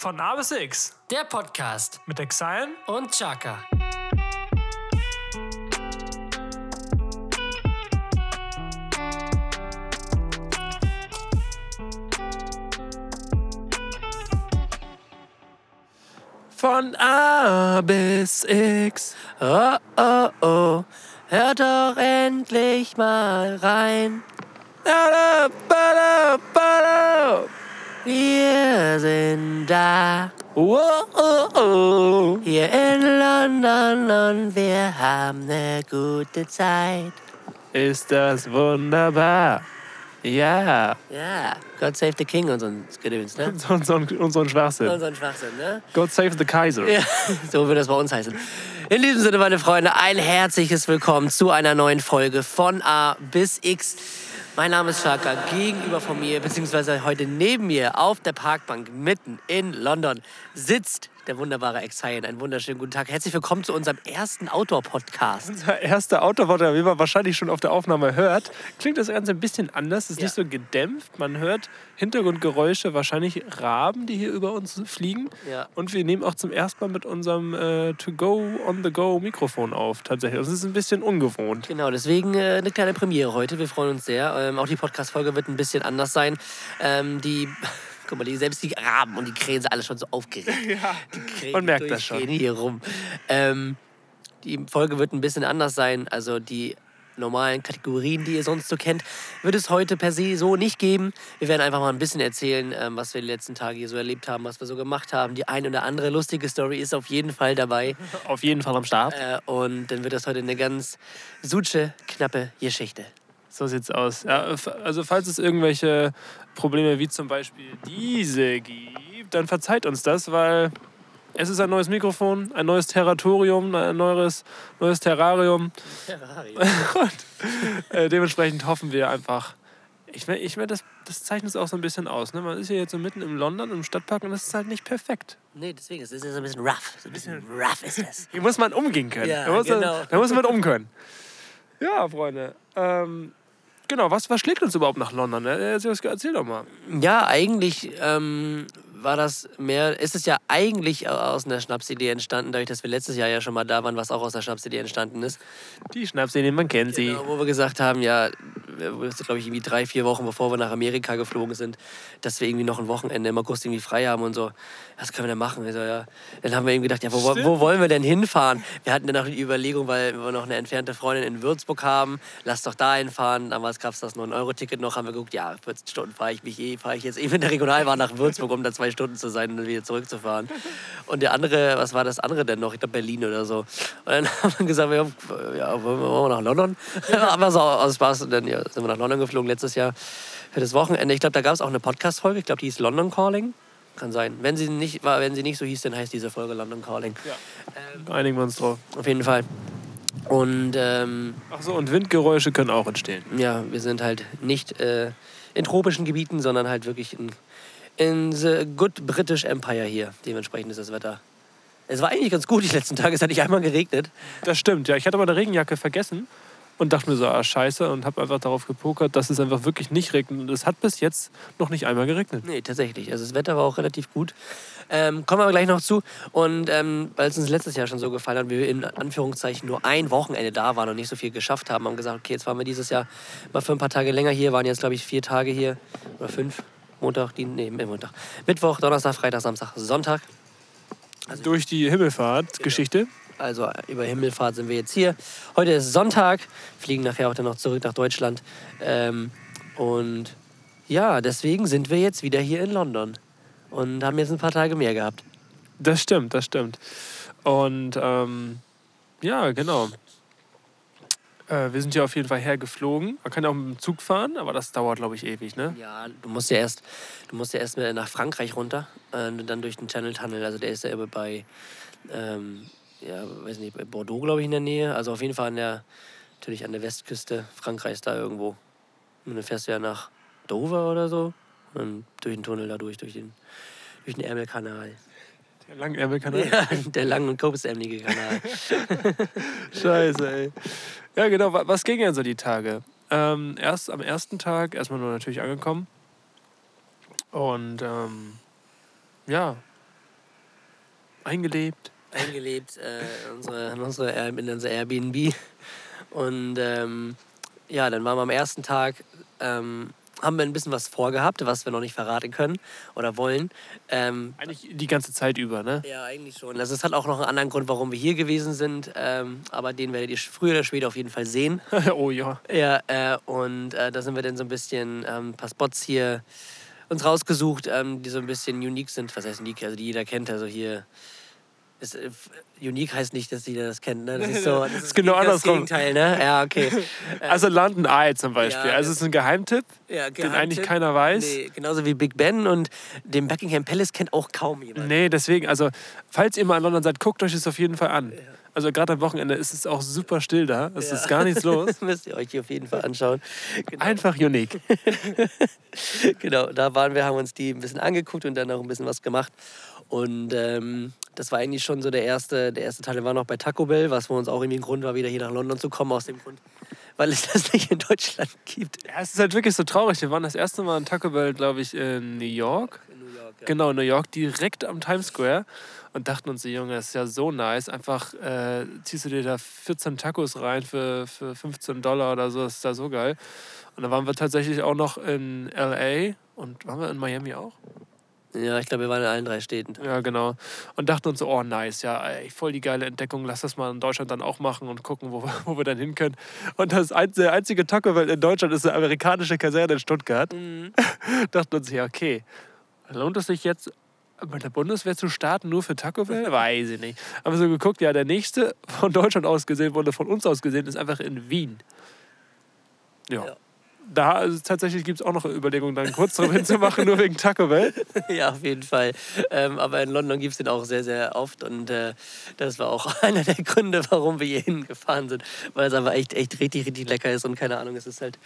Von A bis X Der Podcast mit Exile und Chaka. Von A bis X. Oh, oh, oh, hört doch endlich mal rein. Wir sind da. Oh, oh, oh. Hier in London und wir haben eine gute Zeit. Ist das wunderbar. Ja. Ja, God Save the King und so ein Gedöns, ne? Und so, ein- und so ein Schwachsinn. Und so ein Schwachsinn, ne? God save the Kaiser. Ja, so wird das bei uns heißen. In diesem Sinne, meine Freunde, ein herzliches Willkommen zu einer neuen Folge von A bis X. Mein Name ist Shaka. Gegenüber von mir, beziehungsweise heute neben mir auf der Parkbank mitten in London sitzt der wunderbare Exile. Einen wunderschönen guten Tag. Herzlich willkommen zu unserem ersten Outdoor-Podcast. Unser erster Autowort, wie man wahrscheinlich schon auf der Aufnahme hört, klingt das Ganze ein bisschen anders. Ist Ja. nicht so gedämpft. Man hört Hintergrundgeräusche, wahrscheinlich Raben, die hier über uns fliegen. Ja. Und wir nehmen auch zum ersten Mal mit unserem äh, To-Go, On-the-Go-Mikrofon auf, tatsächlich. Das ist ein bisschen ungewohnt. Genau, deswegen äh, eine kleine Premiere heute. Wir freuen uns sehr. Ähm, auch die Podcast-Folge wird ein bisschen anders sein. Ähm, die, guck mal, die, selbst die Raben und die Krähen sind alle schon so aufgeregt. Ja, Die Krähen man merkt das schon. hier rum. Ähm, die Folge wird ein bisschen anders sein. Also die normalen Kategorien, die ihr sonst so kennt, wird es heute per se so nicht geben. Wir werden einfach mal ein bisschen erzählen, ähm, was wir die letzten Tage hier so erlebt haben, was wir so gemacht haben. Die ein oder andere lustige Story ist auf jeden Fall dabei. Auf jeden Fall am Start. Äh, und dann wird das heute eine ganz suche, knappe Geschichte. So sieht's aus. Ja, also falls es irgendwelche Probleme wie zum Beispiel diese gibt, dann verzeiht uns das, weil es ist ein neues Mikrofon, ein neues Territorium, ein neues, neues Terrarium. Und äh, dementsprechend hoffen wir einfach. Ich meine, ich mein, das, das zeichnet es auch so ein bisschen aus. Ne? Man ist hier jetzt so mitten im London, im Stadtpark und das ist halt nicht perfekt. Nee, deswegen, es ist ja so ein bisschen rough. So ein bisschen rough ist es. Hier muss man umgehen können. Ja, da, muss genau. man, da muss man um können. Ja, Freunde. Ähm, genau, was, was schlägt uns überhaupt nach London? Erzähl, erzähl doch mal. Ja, eigentlich ähm, war das mehr, ist es ja eigentlich aus einer Schnapsidee entstanden, dadurch, dass wir letztes Jahr ja schon mal da waren, was auch aus der Schnapsidee entstanden ist. Die Schnapsidee, man kennt sie. Genau, wo wir gesagt haben, ja, glaube ich, irgendwie drei, vier Wochen bevor wir nach Amerika geflogen sind, dass wir irgendwie noch ein Wochenende im August irgendwie frei haben und so. Was können wir denn machen? Wir so, ja. Dann haben wir eben gedacht, ja, wo, wo wollen wir denn hinfahren? Wir hatten dann auch die Überlegung, weil wir noch eine entfernte Freundin in Würzburg haben, lass doch da hinfahren. Damals gab es das 9-Euro-Ticket noch, haben wir geguckt, ja, 14 Stunden fahre ich mich eh, fahre ich jetzt eben in der Regionalbahn nach Würzburg, um da zwei Stunden zu sein und dann wieder zurückzufahren. Und der andere, was war das andere denn noch? Ich glaube Berlin oder so. Und dann haben wir gesagt, ja, ja wollen wir wollen wir nach London? Aber so aus Spaß. Und dann ja, sind wir nach London geflogen letztes Jahr für das Wochenende. Ich glaube, da gab es auch eine Podcast-Folge. Ich glaube, die hieß London Calling. Kann sein. Wenn sie, nicht, war, wenn sie nicht so hieß, dann heißt diese Folge London Calling. Einigen wir uns drauf. Auf jeden Fall. Und ähm, Ach so, und Windgeräusche können auch entstehen. ja, wir sind halt nicht äh, in tropischen Gebieten, sondern halt wirklich in, in the good British Empire hier. Dementsprechend ist das Wetter. Es war eigentlich ganz gut die letzten Tage. Es hat nicht einmal geregnet. Das stimmt, ja. Ich hatte meine Regenjacke vergessen und dachte mir so, ah, scheiße, und habe einfach darauf gepokert, dass es einfach wirklich nicht regnet. Und es hat bis jetzt noch nicht einmal geregnet. Nee, tatsächlich. Also das Wetter war auch relativ gut. Ähm, kommen wir aber gleich noch zu. Und ähm, weil es uns letztes Jahr schon so gefallen hat, wir in Anführungszeichen nur ein Wochenende da waren und nicht so viel geschafft haben, haben gesagt, okay, jetzt fahren wir dieses Jahr mal für ein paar Tage länger hier. Waren jetzt, glaube ich, vier Tage hier. Oder fünf. Montag, die, nee, Montag. Mittwoch, Donnerstag, Freitag, Samstag, Sonntag. Durch die Himmelfahrt-Geschichte. Also äh, über Himmelfahrt sind wir jetzt hier. Heute ist Sonntag, fliegen nachher auch dann noch zurück nach Deutschland. Ähm, und ja, deswegen sind wir jetzt wieder hier in London und haben jetzt ein paar Tage mehr gehabt. Das stimmt, das stimmt. Und ähm, ja, genau. Äh, wir sind ja auf jeden Fall hergeflogen. Man kann ja auch mit dem Zug fahren, aber das dauert, glaube ich, ewig, ne? Ja, du musst ja erst, du musst ja erst nach Frankreich runter äh, und dann durch den Channel Tunnel. Also der ist ja immer bei, ähm, ja, weiß nicht, bei Bordeaux, glaube ich, in der Nähe. Also auf jeden Fall an der, natürlich an der Westküste Frankreichs da irgendwo. Und dann fährst du ja nach Dover oder so und durch den Tunnel da durch, durch den, durch den Ärmelkanal. Der Langärmelkanal. Ja, der lang und kurzärmelige Kanal. Scheiße, ey. Ja, genau. wa- Was ging denn so die Tage? Ähm, erst am ersten Tag erstmal nur natürlich angekommen. Und ähm, ja, Eingelebt. eingelebt äh, in, unsere, in, unsere, in unser Airbnb. Und ähm, ja, dann waren wir am ersten Tag, ähm, haben wir ein bisschen was vorgehabt, was wir noch nicht verraten können oder wollen. Ähm, Eigentlich die ganze Zeit über, ne? ja, eigentlich schon. Also es hat auch noch einen anderen Grund, warum wir hier gewesen sind. Ähm, aber den werdet ihr früher oder später auf jeden Fall sehen. oh ja. Ja, äh, und äh, da sind wir dann so ein bisschen ähm, ein paar Spots hier uns rausgesucht, ähm, die so ein bisschen unique sind. Was heißt unique? Also die jeder kennt. Also hier ist, äh, unique heißt nicht, dass jeder das kennt. Ne? Das ist so. Das ist genau das andersrum. Gegenteil, ne? Ja, okay. Also London Eye zum Beispiel. Ja, also es ist ein Geheimtipp, Ja, den eigentlich keiner weiß. Nee, genauso wie Big Ben und den Buckingham Palace kennt auch kaum jemand. Nee, deswegen, also falls ihr mal in London seid, guckt euch das auf jeden Fall an. Also gerade am Wochenende ist es auch super still da. Es Ja. ist gar nichts los. Das müsst ihr euch hier auf jeden Fall anschauen. Genau. Einfach unique. genau, da waren wir, haben uns die ein bisschen angeguckt und dann auch ein bisschen was gemacht. Und ähm, das war eigentlich schon so der erste, der erste Teil. Wir waren noch bei Taco Bell, was für uns auch irgendwie ein Grund war, wieder hier nach London zu kommen, aus dem Grund, weil es das nicht in Deutschland gibt. Ja, es ist halt wirklich so traurig. Wir waren das erste Mal in Taco Bell, glaube ich, in New York. In New York. Ja. Genau, New York, direkt am Times Square. Und dachten uns, Junge, das ist ja so nice. Einfach äh, ziehst du dir da 14 Tacos rein für, für 15 Dollar oder so. Das ist da so geil. Und dann waren wir tatsächlich auch noch in L.A. und waren wir in Miami auch? Ja, ich glaube, wir waren in allen drei Städten. Ja, genau. Und dachten uns so, oh nice, ja, ey, voll die geile Entdeckung. Lass das mal in Deutschland dann auch machen und gucken, wo, wir- wo wir dann hin können. Und das einzige Taco Bell in Deutschland ist eine amerikanische Kaserne in Stuttgart. dachten uns, ja, okay, lohnt es sich jetzt bei der Bundeswehr zu starten, nur für Taco Bell? Weiß ich nicht. Haben wir so geguckt, ja, der nächste von Deutschland aus gesehen wurde, von uns aus gesehen, ist einfach in Wien. Ja. Ja. Da also, tatsächlich gibt es auch noch Überlegungen, dann kurz drum hinzumachen, nur wegen Taco Bell. ja, auf jeden Fall. Ähm, aber in London gibt es den auch sehr, sehr oft. Und äh, das war auch einer der Gründe, warum wir hier hingefahren sind. Weil es einfach echt, echt richtig, richtig lecker ist und keine Ahnung, es ist halt.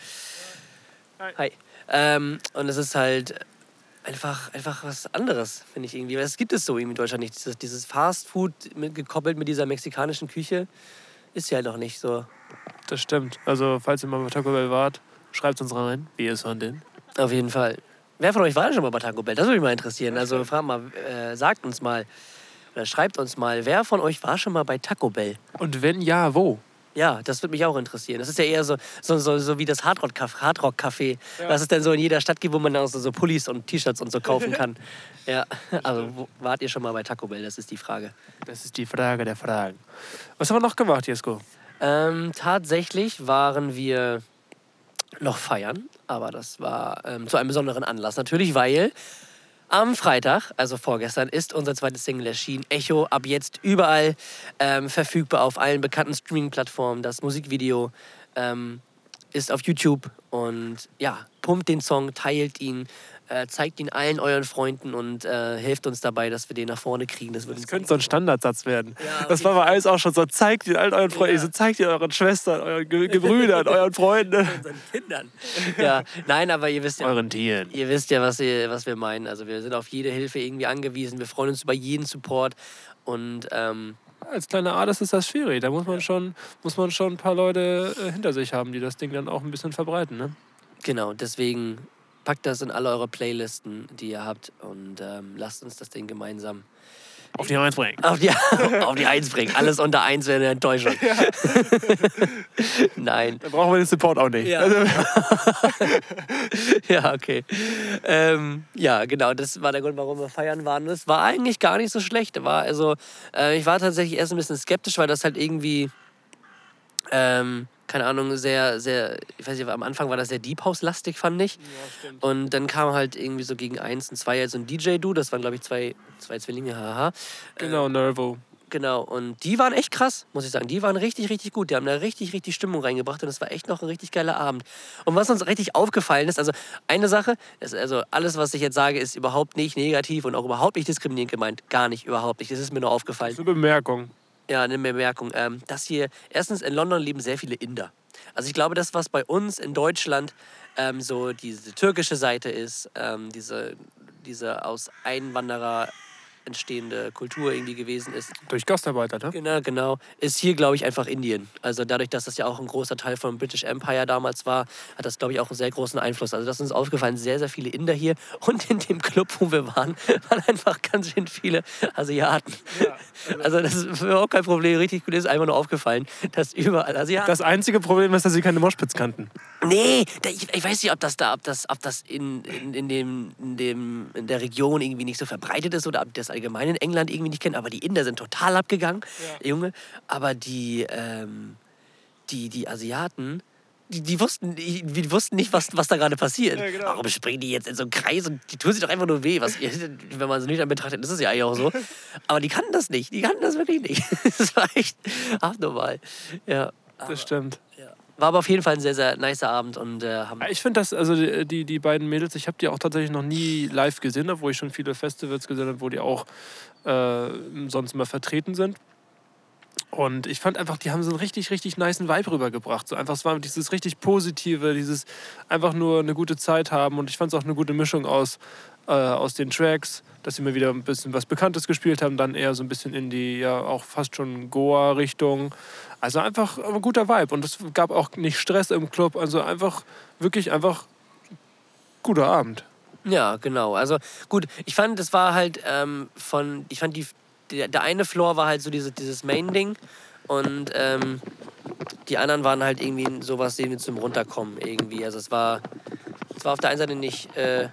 Hi. Hi. Ähm, und es ist halt einfach, einfach was anderes, finde ich irgendwie. Weil es gibt es so in Deutschland nicht. Dieses, dieses Fast Food mit, gekoppelt mit dieser mexikanischen Küche ist ja noch nicht so. Das stimmt. Also, falls ihr mal bei Taco Bell wart, schreibt uns rein, wie ihr es fandet. Auf jeden Fall. Wer von euch war denn schon mal bei Taco Bell? Das würde mich mal interessieren. Also frag mal, äh, sagt uns mal oder schreibt uns mal, wer von euch war schon mal bei Taco Bell? Und wenn ja, wo? Ja, das würde mich auch interessieren. Das ist ja eher so, so, so, so wie das Hardrock Café, Hardrock Café was es denn so in jeder Stadt gibt, wo man dann auch so, so Pullis und T-Shirts und so kaufen kann. ja, also wo, wart ihr schon mal bei Taco Bell? Das ist die Frage. Das ist die Frage der Fragen. Was haben wir noch gemacht, Jesko? Ähm, tatsächlich waren wir noch feiern, aber das war ähm, zu einem besonderen Anlass natürlich, weil am Freitag, also vorgestern, ist unser zweites Single erschienen. Echo, ab jetzt überall ähm, verfügbar auf allen bekannten Streaming-Plattformen. Das Musikvideo ähm, ist auf YouTube und ja, pumpt den Song, teilt ihn, äh, zeigt ihn allen euren Freunden und äh, hilft uns dabei, dass wir den nach vorne kriegen. Das, Das könnte so ein Standardsatz werden. Ja, das war bei alles auch schon so. Zeigt ihn all euren Freunden, Ja. so, zeigt ihn euren Schwestern, euren Ge Gebrüdern, euren Freunden, unseren Kindern. Ja, nein, aber ihr wisst ja, euren Tieren. Ihr wisst ja, was, ihr, was wir meinen. Also wir sind auf jede Hilfe irgendwie angewiesen. Wir freuen uns über jeden Support. Und ähm, Als kleiner Artist ist das schwierig. Da muss man schon, muss man schon ein paar Leute äh, hinter sich haben, die das Ding dann auch ein bisschen verbreiten. Ne? genau, deswegen packt das in alle eure Playlisten, die ihr habt. Und ähm, lasst uns das Ding gemeinsam Auf die Eins bringen. auf die, auf die Eins bringen. Alles unter Eins wäre eine Enttäuschung. Nein. Da brauchen wir den Support auch nicht. Ja. Also, Ja, okay. Ähm, ja, genau, das war der Grund, warum wir feiern waren. Das war eigentlich gar nicht so schlecht. War also, äh, ich war tatsächlich erst ein bisschen skeptisch, weil das halt irgendwie, ähm, keine Ahnung, sehr, sehr, ich weiß nicht, am Anfang war das sehr Deep House-lastig, fand ich. Und dann kam halt irgendwie so gegen eins und zwei so ein DJ-Du, das waren, glaube ich, zwei, zwei Zwillinge, haha. genau, Nervo. Genau, und die waren echt krass, muss ich sagen. Die waren richtig, richtig gut. Die haben da richtig, richtig Stimmung reingebracht und es war echt noch ein richtig geiler Abend. Und was uns richtig aufgefallen ist, also eine Sache, ist also alles, was ich jetzt sage, ist überhaupt nicht negativ und auch überhaupt nicht diskriminierend gemeint. Gar nicht, überhaupt nicht. Das ist mir nur aufgefallen. So Bemerkung. Ja, eine Bemerkung. Ähm, dass hier, erstens, in London leben sehr viele Inder. Also ich glaube, das, was bei uns in Deutschland ähm, so diese türkische Seite ist, ähm, diese, diese aus Einwanderer entstehende Kultur irgendwie gewesen ist. Durch Gastarbeiter, ne? Genau, genau. Ist hier, glaube ich, einfach Indien. Also dadurch, dass das ja auch ein großer Teil vom British Empire damals war, hat das, glaube ich, auch einen sehr großen Einfluss. Also das ist uns aufgefallen, sehr, sehr viele Inder hier. Und in dem Club, wo wir waren, waren einfach ganz schön viele Asiaten. Ja, also, also das ist für auch kein Problem. Richtig gut ist einfach nur aufgefallen, dass überall Asiaten... Das einzige Problem ist, dass sie keine Moschpitz kannten. Nee, ich, ich, weiß nicht, ob das da, ob das, ob das in, in, in, dem, in, dem, in der Region irgendwie nicht so verbreitet ist oder ob das allgemein in England irgendwie nicht kennen, aber die Inder sind total abgegangen, ja. Junge. Aber die, ähm, die, die Asiaten, die, die, wussten, die, die, wussten nicht, was, was da gerade passiert. Ja, genau. Warum springen die jetzt in so einen Kreis und die tun sich doch einfach nur weh? Was, wenn man es nicht betrachtet, ist es ja eigentlich auch so. Aber die kannten das nicht. Die kannten das wirklich nicht. das war echt abnormal. Ja. Das stimmt. Ja. War aber auf jeden Fall ein sehr, sehr nicer Abend. Und, äh, haben ich finde das, also die, die beiden Mädels, ich habe die auch tatsächlich noch nie live gesehen, obwohl ich schon viele Festivals gesehen habe, wo die auch äh, sonst immer vertreten sind. Und ich fand einfach, die haben so einen richtig, richtig niceen Vibe rübergebracht. So einfach, es war dieses richtig Positive, dieses einfach nur eine gute Zeit haben. Und ich fand es auch eine gute Mischung aus, äh, aus den Tracks, dass sie mal wieder ein bisschen was Bekanntes gespielt haben, dann eher so ein bisschen in die, ja, auch fast schon Goa-Richtung. Also einfach ein guter Vibe. Und es gab auch nicht Stress im Club. Also einfach, wirklich einfach guter Abend. Ja, genau. Also gut, ich fand, das war halt ähm, von, ich fand die, der, der eine Floor war halt so diese, dieses Main-Ding und ähm, die anderen waren halt irgendwie sowas wie zum Runterkommen irgendwie. Also es war, es war auf der einen Seite nicht, äh,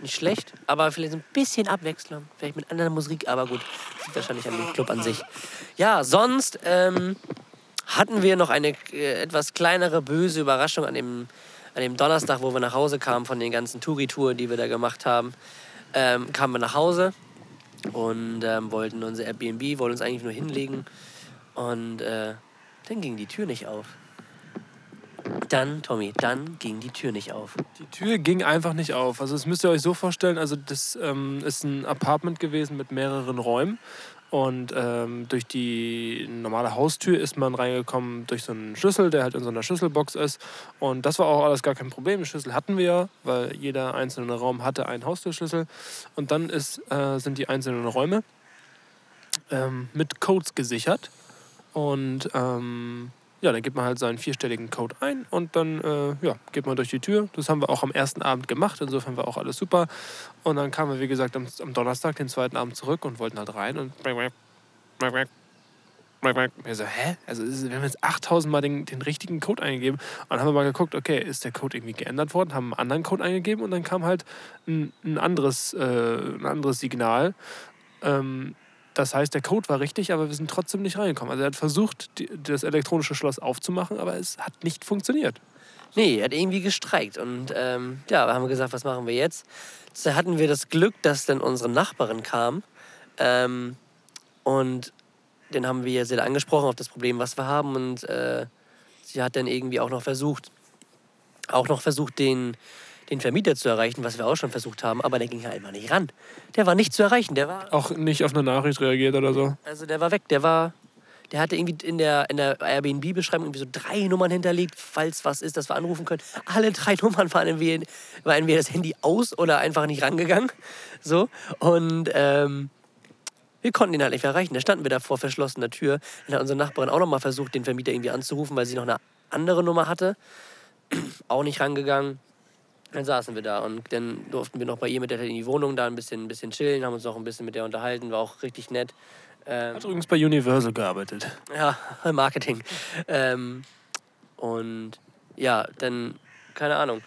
nicht schlecht, aber vielleicht ein bisschen Abwechslung, vielleicht mit anderer Musik, aber gut, liegt wahrscheinlich an dem Club an sich. Ja, sonst ähm, hatten wir noch eine äh, etwas kleinere böse Überraschung an dem an dem Donnerstag, wo wir nach Hause kamen von den ganzen Touri-Touren, die wir da gemacht haben, ähm, kamen wir nach Hause und ähm, wollten unser Airbnb, wollten uns eigentlich nur hinlegen. Und äh, dann ging die Tür nicht auf. Dann, Tommy, dann ging die Tür nicht auf. Die Tür ging einfach nicht auf. Also das müsst ihr euch so vorstellen, also das ähm, ist ein Apartment gewesen mit mehreren Räumen. Und ähm, durch die normale Haustür ist man reingekommen durch so einen Schlüssel, der halt in so einer Schlüsselbox ist. Und das war auch alles gar kein Problem. Den Schlüssel hatten wir ja, weil jeder einzelne Raum hatte einen Haustürschlüssel. Und dann ist, äh, sind die einzelnen Räume ähm, mit Codes gesichert. Und ähm, ja, dann gibt man halt seinen vierstelligen Code ein und dann äh, ja, geht man durch die Tür. Das haben wir auch am ersten Abend gemacht, insofern war auch alles super. Und dann kamen wir, wie gesagt, am, am Donnerstag, den zweiten Abend zurück und wollten halt rein und ich so, hä? Also wir haben jetzt 8000 Mal den, den richtigen Code eingegeben. Und dann haben wir mal geguckt, okay, ist der Code irgendwie geändert worden? Haben einen anderen Code eingegeben und dann kam halt ein, ein anderes, äh, ein anderes Signal. Ähm, das heißt, der Code war richtig, aber wir sind trotzdem nicht reingekommen. Also er hat versucht, die, das elektronische Schloss aufzumachen, aber es hat nicht funktioniert. Nee, er hat irgendwie gestreikt. Und ähm, ja, wir haben gesagt, was machen wir jetzt? Da hatten wir das Glück, dass dann unsere Nachbarin kam. Ähm, und den haben wir sehr angesprochen auf das Problem, was wir haben. Und äh, sie hat dann irgendwie auch noch versucht, auch noch versucht, den, den Vermieter zu erreichen, was wir auch schon versucht haben, aber der ging halt einfach nicht ran. Der war nicht zu erreichen. Der war auch nicht auf eine Nachricht reagiert oder so. Also der war weg. Der war, der hatte irgendwie in der, in der Airbnb-Beschreibung irgendwie so drei Nummern hinterlegt, falls was ist, dass wir anrufen können. Alle drei Nummern waren entweder, war entweder das Handy aus oder einfach nicht rangegangen. So und ähm, wir konnten ihn halt nicht erreichen. Da standen wir da vor verschlossener Tür. Dann hat unsere Nachbarin auch noch mal versucht, den Vermieter irgendwie anzurufen, weil sie noch eine andere Nummer hatte. auch nicht rangegangen. Dann saßen wir da und dann durften wir noch bei ihr mit der in die Wohnung da ein bisschen, ein bisschen chillen, haben uns noch ein bisschen mit der unterhalten, war auch richtig nett. Ähm, Hat übrigens bei Universal gearbeitet. Ja, Marketing. ähm, und ja, dann, keine Ahnung.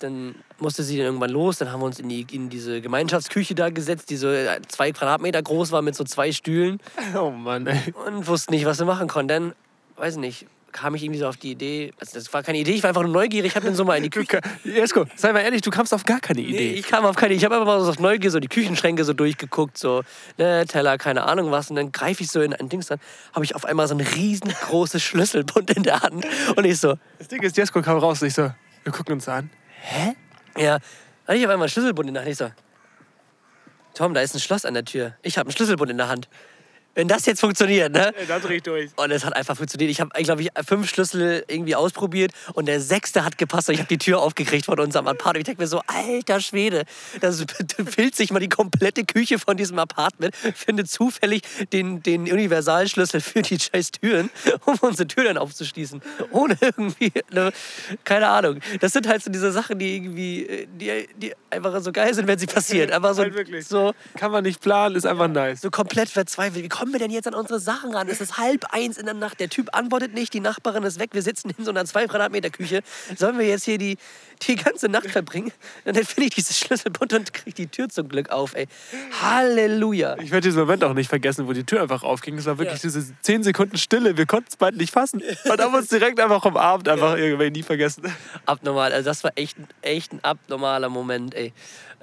Dann musste sie dann irgendwann los, dann haben wir uns in, die, in diese Gemeinschaftsküche da gesetzt, die so zwei Quadratmeter groß war mit so zwei Stühlen. Oh Mann, ey. Und wussten nicht, was wir machen konnten. Dann, weiß nicht, kam ich irgendwie so auf die Idee, also das war keine Idee, ich war einfach nur neugierig, ich habe dann so mal in die Küche... Jesko, sei mal ehrlich, du kamst auf gar keine Idee. Nee, ich kam auf keine Idee, ich habe einfach mal so auf Neugier so die Küchenschränke so durchgeguckt, so ne, Teller, keine Ahnung was und dann greife ich so in ein Dings dann, habe ich auf einmal so ein riesengroßes Schlüsselbund in der Hand und ich so... Das Ding ist, Jesko kam raus und ich so, wir gucken uns an. Hä? Ja, dann ich auf einmal einen Schlüsselbund in der Hand, ich so... Tom, da ist ein Schloss an der Tür. Ich habe einen Schlüsselbund in der Hand wenn das jetzt funktioniert, ne? Ey, da dreh ich durch. Und es hat einfach funktioniert. Ich habe, glaube ich, fünf Schlüssel irgendwie ausprobiert und der sechste hat gepasst und ich habe die Tür aufgekriegt von unserem Apartment. Ich denke mir so, alter Schwede, das filzt sich mal die komplette Küche von diesem Apartment, findet zufällig den, den Universalschlüssel für die scheiß Türen, um unsere Tür dann aufzuschließen. Ohne irgendwie, ne, keine Ahnung. Das sind halt so diese Sachen, die irgendwie, die, die einfach so geil sind, wenn sie passieren. Einfach so, Halt so Kann man nicht planen, ist einfach nice. so komplett verzweifelt. Wie kommen wir denn jetzt an unsere Sachen ran? Es ist halb eins in der Nacht. Der Typ antwortet nicht, die Nachbarin ist weg. Wir sitzen in so einer zwei Quadratmeter Küche. Sollen wir jetzt hier die, die ganze Nacht verbringen? Und dann finde ich dieses Schlüsselbund und kriege die Tür zum Glück auf, ey. Halleluja. Ich werde diesen Moment auch nicht vergessen, wo die Tür einfach aufging. Es war wirklich diese 10 Sekunden Stille. Wir konnten es beide nicht fassen. Und haben uns direkt einfach am Abend einfach irgendwie nie vergessen. Abnormal. Also das war echt, echt ein abnormaler Moment, ey.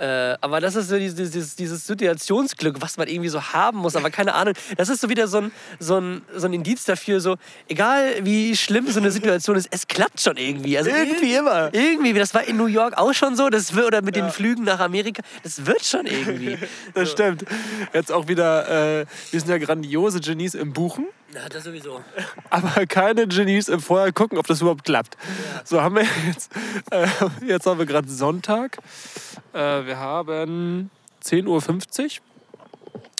Äh, aber das ist so dieses, dieses, dieses Situationsglück, was man irgendwie so haben muss. Aber keine Ahnung, das ist so wieder so ein, so, ein, so ein Indiz dafür, so egal wie schlimm so eine Situation ist, es klappt schon irgendwie. Also Irgendwie immer. Irgendwie, das war in New York auch schon so, das wird, oder mit den Flügen nach Amerika, das wird schon irgendwie. Das stimmt. Jetzt auch wieder, äh, wir sind ja grandiose Genies im Buchen. Ja, das sowieso. aber keine Genies im Vorher gucken, ob das überhaupt klappt. So haben wir jetzt, äh, jetzt haben wir gerade Sonntag. Äh, wir haben 10.50 Uhr.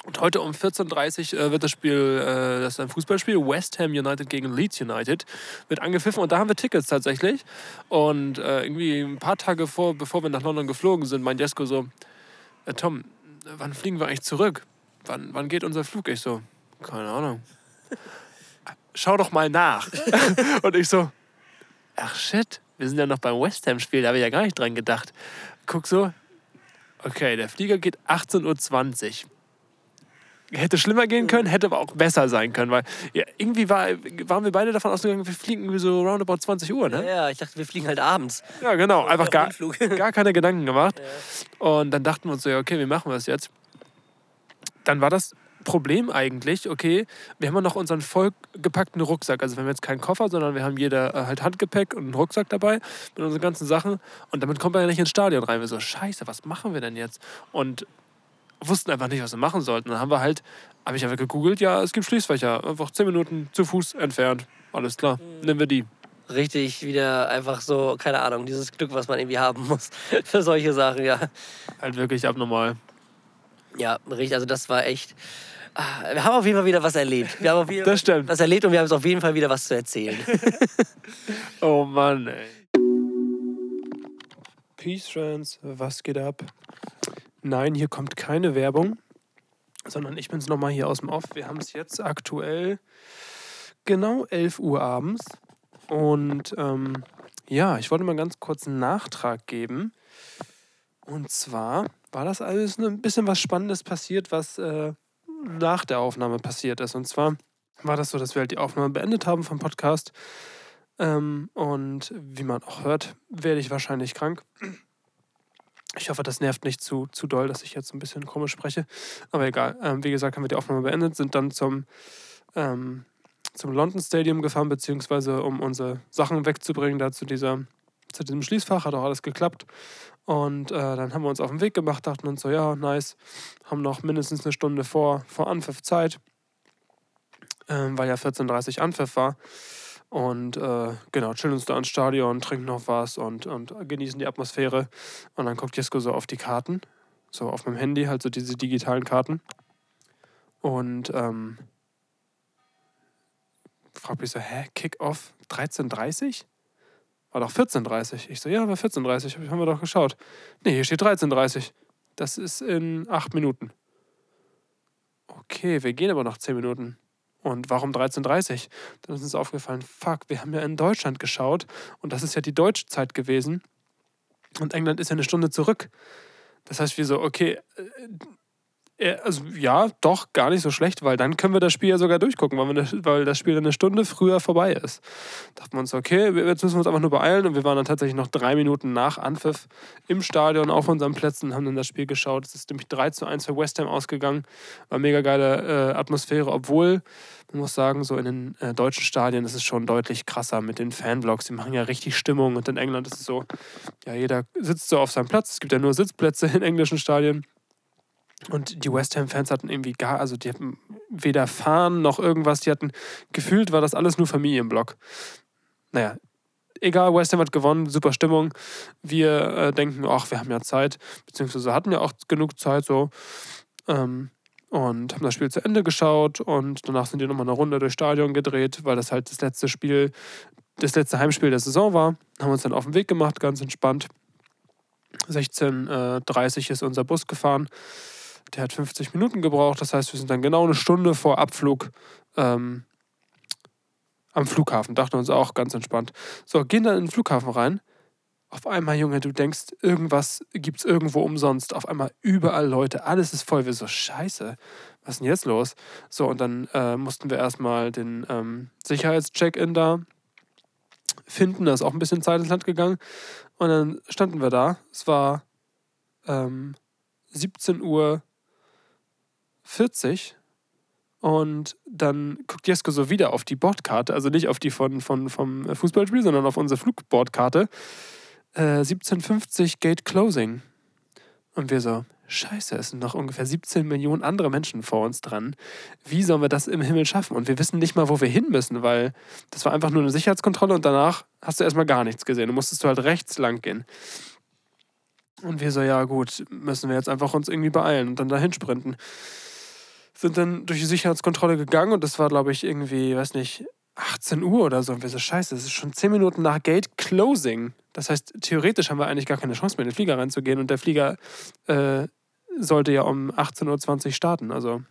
Und heute um 14.30 Uhr äh, wird das Spiel, äh, das ist ein Fußballspiel, West Ham United gegen Leeds United, wird angepfiffen. Und da haben wir Tickets tatsächlich. Und äh, irgendwie ein paar Tage vor, bevor wir nach London geflogen sind, meint Jesko so, Tom, wann fliegen wir eigentlich zurück? Wann, wann geht unser Flug? Ich so, keine Ahnung schau doch mal nach. Und ich so, ach shit, wir sind ja noch beim West Ham-Spiel, da habe ich ja gar nicht dran gedacht. Guck so, okay, der Flieger geht 18.20 Uhr. Hätte schlimmer gehen können, hätte aber auch besser sein können, weil ja, irgendwie war, waren wir beide davon ausgegangen, wir fliegen irgendwie so roundabout 20 Uhr, ne? Ja, ich dachte, wir fliegen halt abends. Ja, genau, einfach gar, gar keine Gedanken gemacht. Und dann dachten wir uns so, ja, okay, wie machen wir es jetzt? Dann war das Problem eigentlich, okay, wir haben ja noch unseren vollgepackten Rucksack. Also wir haben jetzt keinen Koffer, sondern wir haben jeder äh, halt Handgepäck und einen Rucksack dabei mit unseren ganzen Sachen. Und damit kommen wir ja nicht ins Stadion rein. Wir so, scheiße, was machen wir denn jetzt? Und wussten einfach nicht, was wir machen sollten. Dann haben wir halt, habe ich einfach gegoogelt, ja, es gibt Schließfächer. Einfach 10 Minuten zu Fuß entfernt. Alles klar, nehmen wir die. Richtig wieder einfach so, keine Ahnung, dieses Glück, was man irgendwie haben muss für solche Sachen, ja. Halt wirklich abnormal. Ja, richtig, also das war echt. Ah, Wir haben auf jeden Fall wieder was erlebt. Wir haben auf jeden Das stimmt. was erlebt und wir haben auf jeden Fall wieder was zu erzählen. Oh Mann, ey. Peace, Friends. Was geht ab? Nein, hier kommt keine Werbung, sondern ich bin's nochmal hier aus dem Off. Wir haben es jetzt aktuell genau 11 Uhr abends. Und ähm, ja, ich wollte mal ganz kurz einen Nachtrag geben. Und zwar war das alles ein bisschen was Spannendes passiert, was äh, nach der Aufnahme passiert ist. Und zwar war das so, dass wir halt die Aufnahme beendet haben vom Podcast. Ähm, und wie man auch hört, werde ich wahrscheinlich krank. Ich hoffe, das nervt nicht zu, zu doll, dass ich jetzt ein bisschen komisch spreche. Aber egal. Ähm, wie gesagt, haben wir die Aufnahme beendet, sind dann zum, ähm, zum London Stadium gefahren, beziehungsweise um unsere Sachen wegzubringen, da zu, dieser, zu diesem Schließfach. Hat auch alles geklappt. Und äh, dann haben wir uns auf den Weg gemacht, dachten uns so, ja, nice. Haben noch mindestens eine Stunde vor, vor Anpfiff Zeit, ähm, weil ja 14.30 Uhr Anpfiff war. Und äh, genau, chillen uns da ins Stadion, trinken noch was und, und genießen die Atmosphäre. Und dann guckt Jesko so auf die Karten, so auf meinem Handy, halt so diese digitalen Karten. Und ähm, fragt mich so, hä, Kick-Off 13.30 War doch 14.30 Ich so, ja, war 14.30 haben wir doch geschaut. Nee, hier steht 13.30 Das ist in acht Minuten. Okay, wir gehen aber noch 10 Minuten. Und warum 13.30 Dann ist uns aufgefallen, fuck, wir haben ja in Deutschland geschaut und das ist ja die deutsche Zeit gewesen. Und England ist ja eine Stunde zurück. Das heißt, wir so, okay, äh, also ja, doch, gar nicht so schlecht, weil dann können wir das Spiel ja sogar durchgucken, weil, das, weil das Spiel dann eine Stunde früher vorbei ist. Dachten wir uns, okay, jetzt müssen wir uns einfach nur beeilen und wir waren dann tatsächlich noch drei Minuten nach Anpfiff im Stadion auf unseren Plätzen und haben dann das Spiel geschaut. Es ist nämlich 3 zu 1 für West Ham ausgegangen. War mega geile äh, Atmosphäre, obwohl, man muss sagen, so in den äh, deutschen Stadien ist es schon deutlich krasser mit den Fanvlogs. Die machen ja richtig Stimmung und in England ist es so, ja, jeder sitzt so auf seinem Platz. Es gibt ja nur Sitzplätze in englischen Stadien. Und die West Ham-Fans hatten irgendwie gar, also die hatten weder fahren noch irgendwas. Die hatten gefühlt, war das alles nur Familienblock. Naja, egal, West Ham hat gewonnen, super Stimmung. Wir äh, denken, ach, wir haben ja Zeit, beziehungsweise hatten ja auch genug Zeit so. Ähm, und haben das Spiel zu Ende geschaut und danach sind die nochmal eine Runde durchs Stadion gedreht, weil das halt das letzte Spiel, das letzte Heimspiel der Saison war. Haben uns dann auf den Weg gemacht, ganz entspannt. 16.30 Uhr ist unser Bus gefahren. Der hat 50 Minuten gebraucht. Das heißt, wir sind dann genau eine Stunde vor Abflug ähm, am Flughafen. Dachten uns auch ganz entspannt. So, gehen dann in den Flughafen rein. Auf einmal, Junge, du denkst, irgendwas gibt es irgendwo umsonst. Auf einmal überall Leute, alles ist voll. Wir so, scheiße, was ist denn jetzt los? So, und dann äh, mussten wir erstmal den ähm, Sicherheitscheck-In da finden. Da ist auch ein bisschen Zeit ins Land gegangen. Und dann standen wir da. Es war ähm, 17 Uhr 40 und dann guckt Jesko so wieder auf die Bordkarte, also nicht auf die von, von, vom Fußballspiel, sondern auf unsere Flugbordkarte. Äh, 1750 Gate Closing. Und wir so, scheiße, es sind noch ungefähr 17 Millionen andere Menschen vor uns dran. Wie sollen wir das im Himmel schaffen? Und wir wissen nicht mal, wo wir hin müssen, weil das war einfach nur eine Sicherheitskontrolle und danach hast du erstmal gar nichts gesehen. Du musstest du halt rechts lang gehen. Und wir so, ja gut, müssen wir jetzt einfach uns irgendwie beeilen und dann dahin sprinten sind dann durch die Sicherheitskontrolle gegangen und das war, glaube ich, irgendwie, weiß nicht, 18 Uhr oder so. Und wir so, scheiße, das ist schon 10 Minuten nach Gate Closing. Das heißt, theoretisch haben wir eigentlich gar keine Chance mehr, in den Flieger reinzugehen. Und der Flieger äh, sollte ja um 18.20 Uhr starten. Also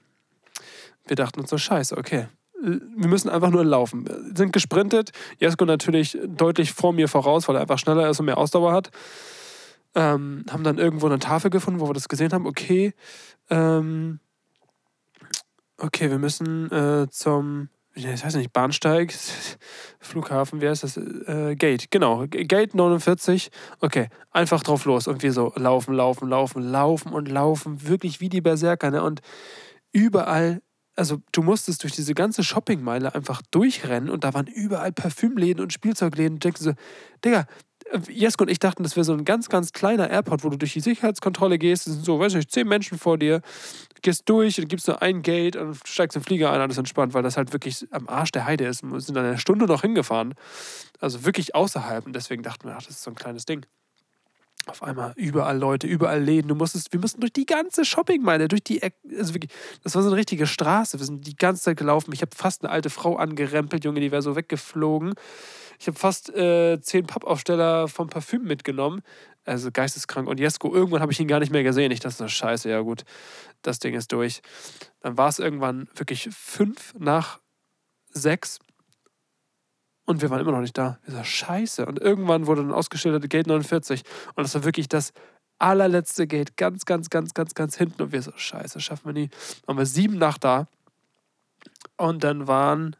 wir dachten uns so, scheiße, okay. Wir müssen einfach nur laufen. Wir sind gesprintet. Jesko natürlich deutlich vor mir voraus, weil er einfach schneller ist und mehr Ausdauer hat. Ähm, haben dann irgendwo eine Tafel gefunden, wo wir das gesehen haben. Okay, ähm, Okay, wir müssen äh, zum, ich weiß nicht, Bahnsteig, Flughafen, wie heißt das? Äh, Gate, genau, Gate 49. Okay, einfach drauf los. Und wir so laufen, laufen, laufen, laufen und laufen, wirklich wie die Berserker. Ne? Und überall, also du musstest durch diese ganze Shoppingmeile einfach durchrennen und da waren überall Parfümläden und Spielzeugläden. Und denkst so, Digga, Jesko und ich dachten, das wäre so ein ganz, ganz kleiner Airport, wo du durch die Sicherheitskontrolle gehst. Es sind so, weiß ich, zehn Menschen vor dir, gehst durch und gibst nur ein Gate und steigst im Flieger ein, alles entspannt, weil das halt wirklich am Arsch der Heide ist. Wir sind dann eine Stunde noch hingefahren. Also wirklich außerhalb. Und deswegen dachten wir, ach, das ist so ein kleines Ding. Auf einmal überall Leute, überall Läden. Du musstest, wir mussten durch die ganze Shoppingmeile, durch die, also wirklich, das war so eine richtige Straße. Wir sind die ganze Zeit gelaufen. Ich habe fast eine alte Frau angerempelt, Junge, die wäre so weggeflogen. Ich habe fast äh, zehn Pappaufsteller vom Parfüm mitgenommen. Also geisteskrank. Und Jesko, irgendwann habe ich ihn gar nicht mehr gesehen. Ich dachte so, scheiße, ja gut, das Ding ist durch. Dann war es irgendwann wirklich fünf nach sechs. Und wir waren immer noch nicht da. Wir so, scheiße. Und irgendwann wurde dann ausgeschildert Gate 49. Und das war wirklich das allerletzte Gate. Ganz, ganz, ganz, ganz, ganz hinten. Und wir so, scheiße, schaffen wir nie. Dann waren wir sieben nach da. Und dann waren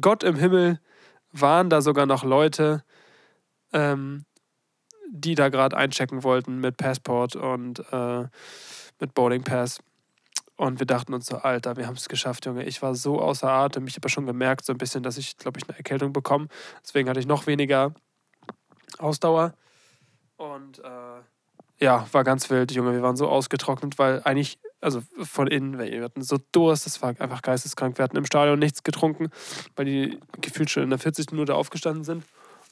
Gott im Himmel waren da sogar noch Leute, ähm, die da gerade einchecken wollten mit Passport und äh, mit Boarding Pass. Und wir dachten uns so, Alter, wir haben es geschafft, Junge. Ich war so außer Atem. Ich habe schon gemerkt, so ein bisschen, dass ich, glaube ich, eine Erkältung bekomme. Deswegen hatte ich noch weniger Ausdauer. Und äh, ja, war ganz wild, Junge. Wir waren so ausgetrocknet, weil eigentlich, also von innen, wir hatten so Durst, das war einfach geisteskrank. Wir hatten im Stadion nichts getrunken, weil die gefühlt schon in der 40. Minute aufgestanden sind,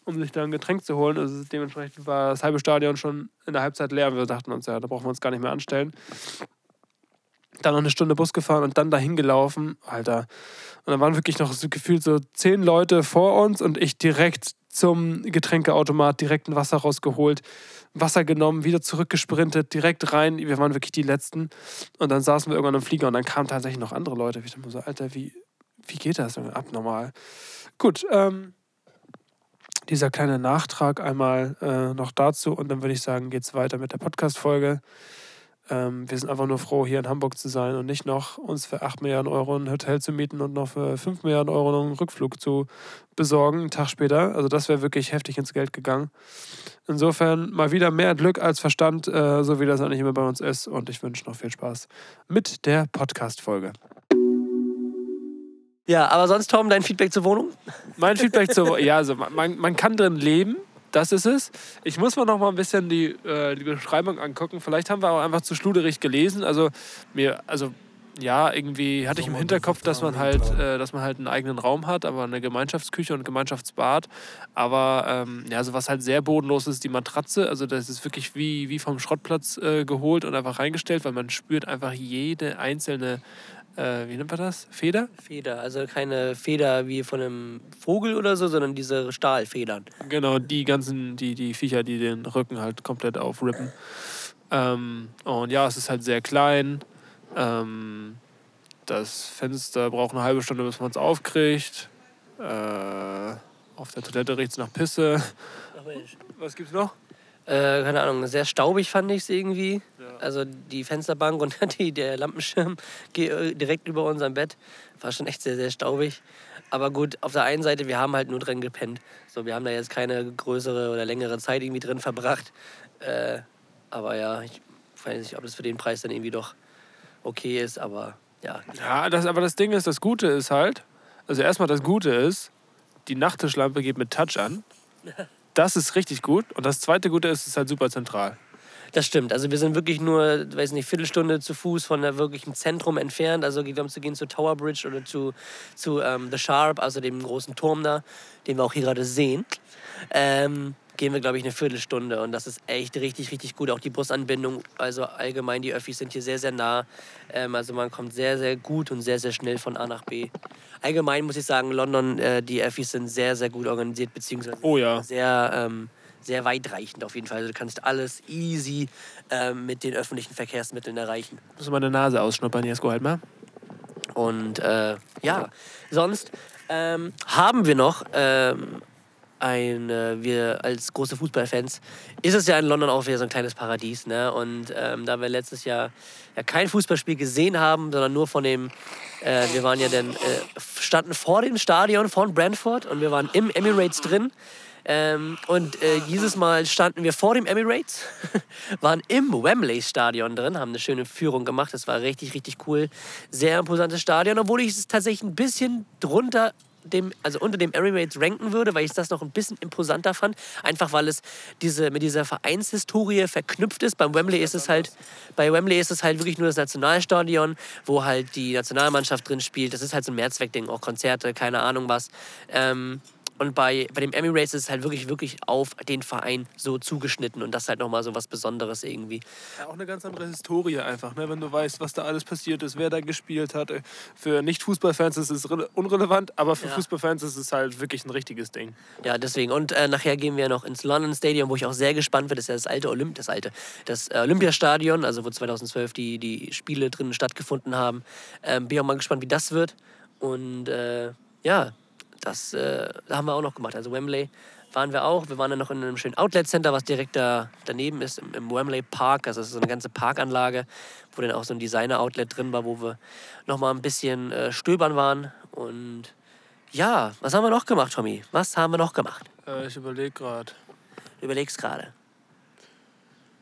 um sich da ein Getränk zu holen. Also dementsprechend war das halbe Stadion schon in der Halbzeit leer. Wir dachten uns, ja, da brauchen wir uns gar nicht mehr anstellen. Dann noch eine Stunde Bus gefahren und dann dahin gelaufen, Alter. Und dann waren wirklich noch so gefühlt so zehn Leute vor uns und ich direkt zum Getränkeautomat, direkt ein Wasser rausgeholt, Wasser genommen, wieder zurückgesprintet, direkt rein. Wir waren wirklich die Letzten. Und dann saßen wir irgendwann im Flieger und dann kamen tatsächlich noch andere Leute. Ich dachte mir so, Alter, wie, wie geht das? Abnormal. Gut, ähm, dieser kleine Nachtrag einmal äh, noch dazu und dann würde ich sagen, geht es weiter mit der Podcast-Folge. Ähm, wir sind einfach nur froh, hier in Hamburg zu sein und nicht noch uns für 8 Milliarden Euro ein Hotel zu mieten und noch für 5 Milliarden Euro einen Rückflug zu besorgen, einen Tag später. Also das wäre wirklich heftig ins Geld gegangen. Insofern mal wieder mehr Glück als Verstand, äh, so wie das eigentlich immer bei uns ist. Und ich wünsche noch viel Spaß mit der Podcast-Folge. Ja, aber sonst, Tom, dein Feedback zur Wohnung? Mein Feedback zur Wohnung, ja, also man, man kann drin leben das ist es. Ich muss mir noch mal ein bisschen die, äh, die Beschreibung angucken. Vielleicht haben wir auch einfach zu schluderig gelesen. Also, mir, also ja, irgendwie hatte ich im Hinterkopf, dass man halt, äh, dass man halt einen eigenen Raum hat, aber eine Gemeinschaftsküche und ein Gemeinschaftsbad. Aber ähm, ja, also was halt sehr bodenlos ist, die Matratze. Also das ist wirklich wie, wie vom Schrottplatz äh, geholt und einfach reingestellt, weil man spürt einfach jede einzelne, äh, wie nennt man das? Feder? Feder, also keine Feder wie von einem Vogel oder so, sondern diese Stahlfedern. Genau, die ganzen, die, die Viecher, die den Rücken halt komplett aufrippen. Ähm, und ja, es ist halt sehr klein. Ähm, das Fenster braucht eine halbe Stunde, bis man es aufkriegt. Äh, auf der Toilette riecht es nach Pisse. Ach Mensch. Was gibt's noch? Äh, keine Ahnung, sehr staubig fand ich es irgendwie. Ja. Also die Fensterbank und die, der Lampenschirm äh, direkt über unserem Bett war schon echt sehr, sehr staubig. Aber gut, auf der einen Seite, wir haben halt nur drin gepennt. So, wir haben da jetzt keine größere oder längere Zeit irgendwie drin verbracht. Äh, aber ja, ich weiß nicht, ob das für den Preis dann irgendwie doch okay ist, aber ja. Ja, das, aber das Ding ist, das Gute ist halt, also erstmal das Gute ist, die Nachttischlampe geht mit Touch an. Das ist richtig gut. Und das zweite Gute ist, es ist halt super zentral. Das stimmt. Also wir sind wirklich nur, weiß nicht, Viertelstunde zu Fuß von der wirklichen Zentrum entfernt. Also wir haben zu gehen zu Tower Bridge oder zu, zu ähm, The Sharp, also dem großen Turm da, den wir auch hier gerade sehen. Ähm, gehen wir, glaube ich, eine Viertelstunde. Und das ist echt richtig, richtig gut. Auch die Busanbindung, also allgemein die Öffis sind hier sehr, sehr nah. Ähm, also man kommt sehr, sehr gut und sehr, sehr schnell von A nach B. Allgemein muss ich sagen, London, äh, die Öffis sind sehr, sehr gut organisiert, beziehungsweise Oh ja. sehr, ähm, sehr weitreichend auf jeden Fall. Also du kannst alles easy ähm, mit den öffentlichen Verkehrsmitteln erreichen. Muss mal meine Nase ausschnuppern, Jesko, halt mal. Und äh, ja, sonst ähm, haben wir noch ähm, ein, äh, wir als große Fußballfans, ist es ja in London auch wieder so ein kleines Paradies. Ne? Und ähm, da wir letztes Jahr ja kein Fußballspiel gesehen haben, sondern nur von dem, äh, wir waren ja dann, äh, standen vor dem Stadion von Brentford und wir waren im Emirates drin. Ähm, und äh, dieses Mal standen wir vor dem Emirates, waren im Wembley Stadion drin, haben eine schöne Führung gemacht. Das war richtig, richtig cool. Sehr imposantes Stadion, obwohl ich es tatsächlich ein bisschen drunter dem, also unter dem Emirates ranken würde, weil ich das noch ein bisschen imposanter fand. Einfach weil es diese, mit dieser Vereinshistorie verknüpft ist. Beim Wembley ist es halt, bei Wembley ist es halt wirklich nur das Nationalstadion, wo halt die Nationalmannschaft drin spielt. Das ist halt so ein Mehrzweckding, auch Konzerte, keine Ahnung was. Ähm, und bei, bei dem Emirates ist es halt wirklich, wirklich auf den Verein so zugeschnitten und das ist halt nochmal so was Besonderes irgendwie. Ja, auch eine ganz andere Historie einfach, ne? wenn du weißt, was da alles passiert ist, wer da gespielt hat. Für Nicht-Fußballfans ist es rele- unrelevant, aber für Ja. Fußballfans ist es halt wirklich ein richtiges Ding. Ja, deswegen. Und äh, nachher gehen wir noch ins London Stadium, wo ich auch sehr gespannt bin. Das ist ja das alte Olymp, das alte, das äh, Olympiastadion, also wo 2012 die, die Spiele drinnen stattgefunden haben. Ähm, bin auch mal gespannt, wie das wird. Und äh, ja, das äh, haben wir auch noch gemacht. Also Wembley waren wir auch. Wir waren dann noch in einem schönen Outlet Center, was direkt da daneben ist, im, im Wembley Park. Also das ist so eine ganze Parkanlage, wo dann auch so ein Designer-Outlet drin war, wo wir noch mal ein bisschen äh, stöbern waren. Und ja, was haben wir noch gemacht, Tommy? Was haben wir noch gemacht? Äh, ich überlege gerade. Du überlegst gerade.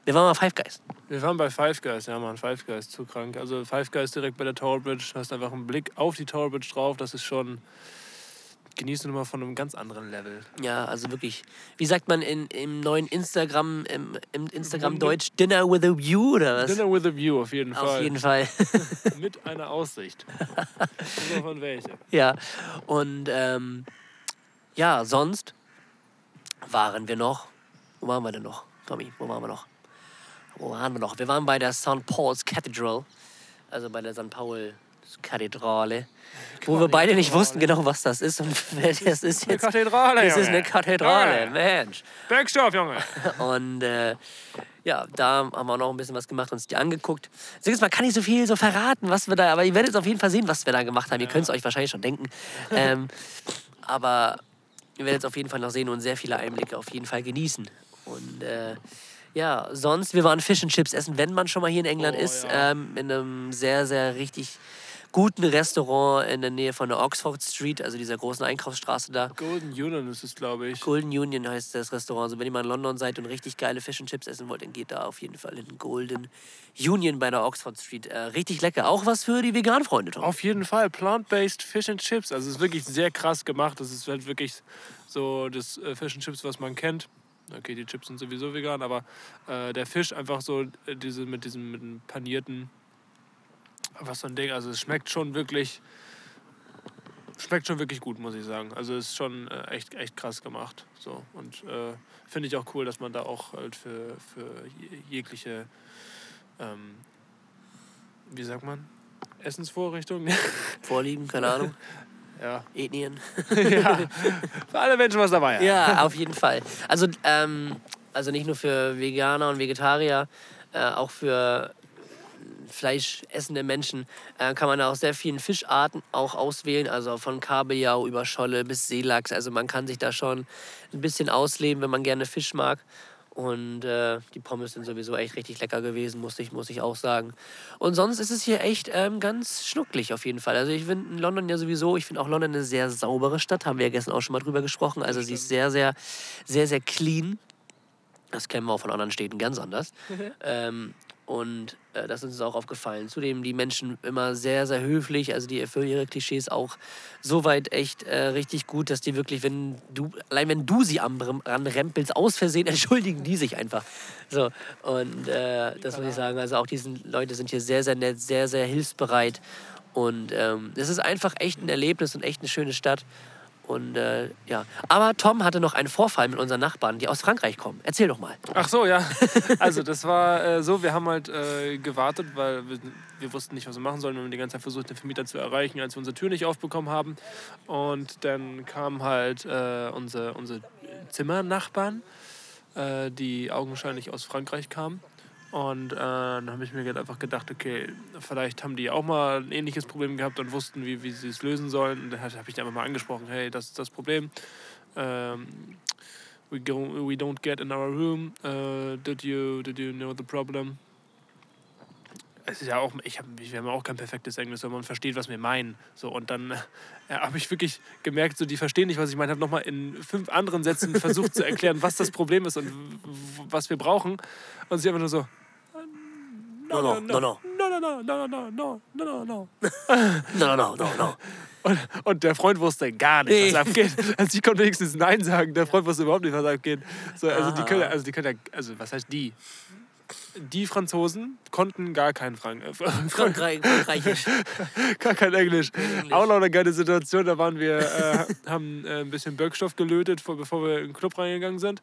Wir waren mal Five Guys. Wir waren bei Five Guys, ja Mann, Five Guys, zu krank. Also Five Guys direkt bei der Tower Bridge, hast einfach einen Blick auf die Tower Bridge drauf, das ist schon, genießt du nochmal von einem ganz anderen Level. Ja, also wirklich. Wie sagt man in, im neuen Instagram, im, im Instagram-Deutsch, Dinner with a View oder was? Dinner with a View auf jeden Auf Fall. jeden Fall. Mit einer Aussicht. Immer von welche. ja. Und ähm, ja, sonst waren wir noch. Wo waren wir denn noch, Tommy? Wo waren wir noch? Wo waren wir noch? Wir waren bei der St. Paul's Cathedral, also bei der St. Paul Kathedrale, wo wir beide nicht wussten genau, was das ist und das ist Eine jetzt. Kathedrale, Es ist eine Kathedrale, Junge. Mensch. Bergstoff, Junge. Und äh, ja, da haben wir noch ein bisschen was gemacht, uns die angeguckt. Deswegen, man kann nicht so viel so verraten, was wir da, aber ihr werdet auf jeden Fall sehen, was wir da gemacht haben. Ihr könnt es euch wahrscheinlich schon denken. ähm, aber ihr werdet es auf jeden Fall noch sehen und sehr viele Einblicke auf jeden Fall genießen. Und äh, ja, sonst, wir waren Fish and Chips essen, wenn man schon mal hier in England Oh, ist, ja. ähm, in einem sehr, sehr richtig guten Restaurant in der Nähe von der Oxford Street, also dieser großen Einkaufsstraße da. Golden Union ist es, glaube ich. Golden Union heißt das Restaurant. Also wenn ihr mal in London seid und richtig geile Fish and Chips essen wollt, dann geht da auf jeden Fall in Golden Union bei der Oxford Street. Äh, richtig lecker. Auch was für die Vegan-Freunde, Tom. Auf jeden Fall, plant-based Fish and Chips. Also es ist wirklich sehr krass gemacht. Das ist halt wirklich so das äh, Fish and Chips, was man kennt. Okay, die Chips sind sowieso vegan, aber äh, der Fisch einfach so äh, diese mit diesem mit dem panierten einfach so ein Ding. Also es schmeckt schon wirklich, schmeckt schon wirklich gut, muss ich sagen. Also es ist schon äh, echt, echt krass gemacht. So und äh, finde ich auch cool, dass man da auch halt für, für jegliche, ähm, wie sagt man, Essensvorrichtungen. Vorlieben, keine Ahnung. ja. Ethnien. ja. Für alle Menschen was dabei. Ja, auf jeden Fall. Also, ähm, also nicht nur für Veganer und Vegetarier, äh, auch für fleischessende Menschen äh, kann man auch sehr vielen Fischarten auch auswählen, also von Kabeljau über Scholle bis Seelachs. Also man kann sich da schon ein bisschen ausleben, wenn man gerne Fisch mag. Und äh, die Pommes sind sowieso echt richtig lecker gewesen, muss ich, muss ich auch sagen. Und sonst ist es hier echt ähm, ganz schnucklig auf jeden Fall. Also ich finde London ja sowieso, ich finde auch London eine sehr saubere Stadt, haben wir ja gestern auch schon mal drüber gesprochen. Also sie ist sehr, sehr, sehr, sehr clean. Das kennen wir auch von anderen Städten ganz anders. ähm, und äh, das ist uns auch aufgefallen. Zudem die Menschen immer sehr, sehr höflich. Also die erfüllen ihre Klischees auch soweit echt äh, richtig gut, dass die wirklich, wenn du, allein wenn du sie am ranrempelst, aus Versehen, entschuldigen die sich einfach. So, und äh, das muss ich sagen. Also auch diese Leute sind hier sehr, sehr nett, sehr, sehr hilfsbereit. Und ähm, es ist einfach echt ein Erlebnis und echt eine schöne Stadt. Und äh, ja, aber Tom hatte noch einen Vorfall mit unseren Nachbarn, die aus Frankreich kommen. Erzähl doch mal. Ach so, ja. Also das war äh, so, wir haben halt äh, gewartet, weil wir, wir, wussten nicht, was wir machen sollen. Wir haben die ganze Zeit versucht, den Vermieter zu erreichen, als wir unsere Tür nicht aufbekommen haben. Und dann kamen halt äh, unsere, unsere Zimmernachbarn, äh, die augenscheinlich aus Frankreich kamen. Und äh, dann habe ich mir einfach gedacht, okay, vielleicht haben die auch mal ein ähnliches Problem gehabt und wussten, wie, wie sie es lösen sollen. Und dann habe ich die einfach mal angesprochen, hey, das ist das Problem. Ähm, we, go, we don't get in our room. Uh, did, you, did you know the problem? Es ist ja auch, ich hab, wir haben auch kein perfektes Englisch, sondern man versteht, was wir meinen. So, und dann äh, habe ich wirklich gemerkt, so, die verstehen nicht, was ich meine. habe nochmal in fünf anderen Sätzen versucht zu erklären, was das Problem ist und was wir brauchen. Und sie einfach nur so, no, no, no, no. No, no, no, no, no, no, no, no, no. No, no, no, no. Und, und der Freund wusste gar nicht, was abgeht. Also ich konnte wenigstens Nein sagen. Der Freund wusste überhaupt nicht, was abgeht. So, also die können, also die können ja, also was heißt die? Die Franzosen konnten gar kein Frank äh, Frankreich, Frankraichisch. gar kein Englisch. Englisch. Auch noch eine geile Situation, da waren wir, äh, haben äh, ein bisschen Birkstoff gelötet, bevor wir in den Club reingegangen sind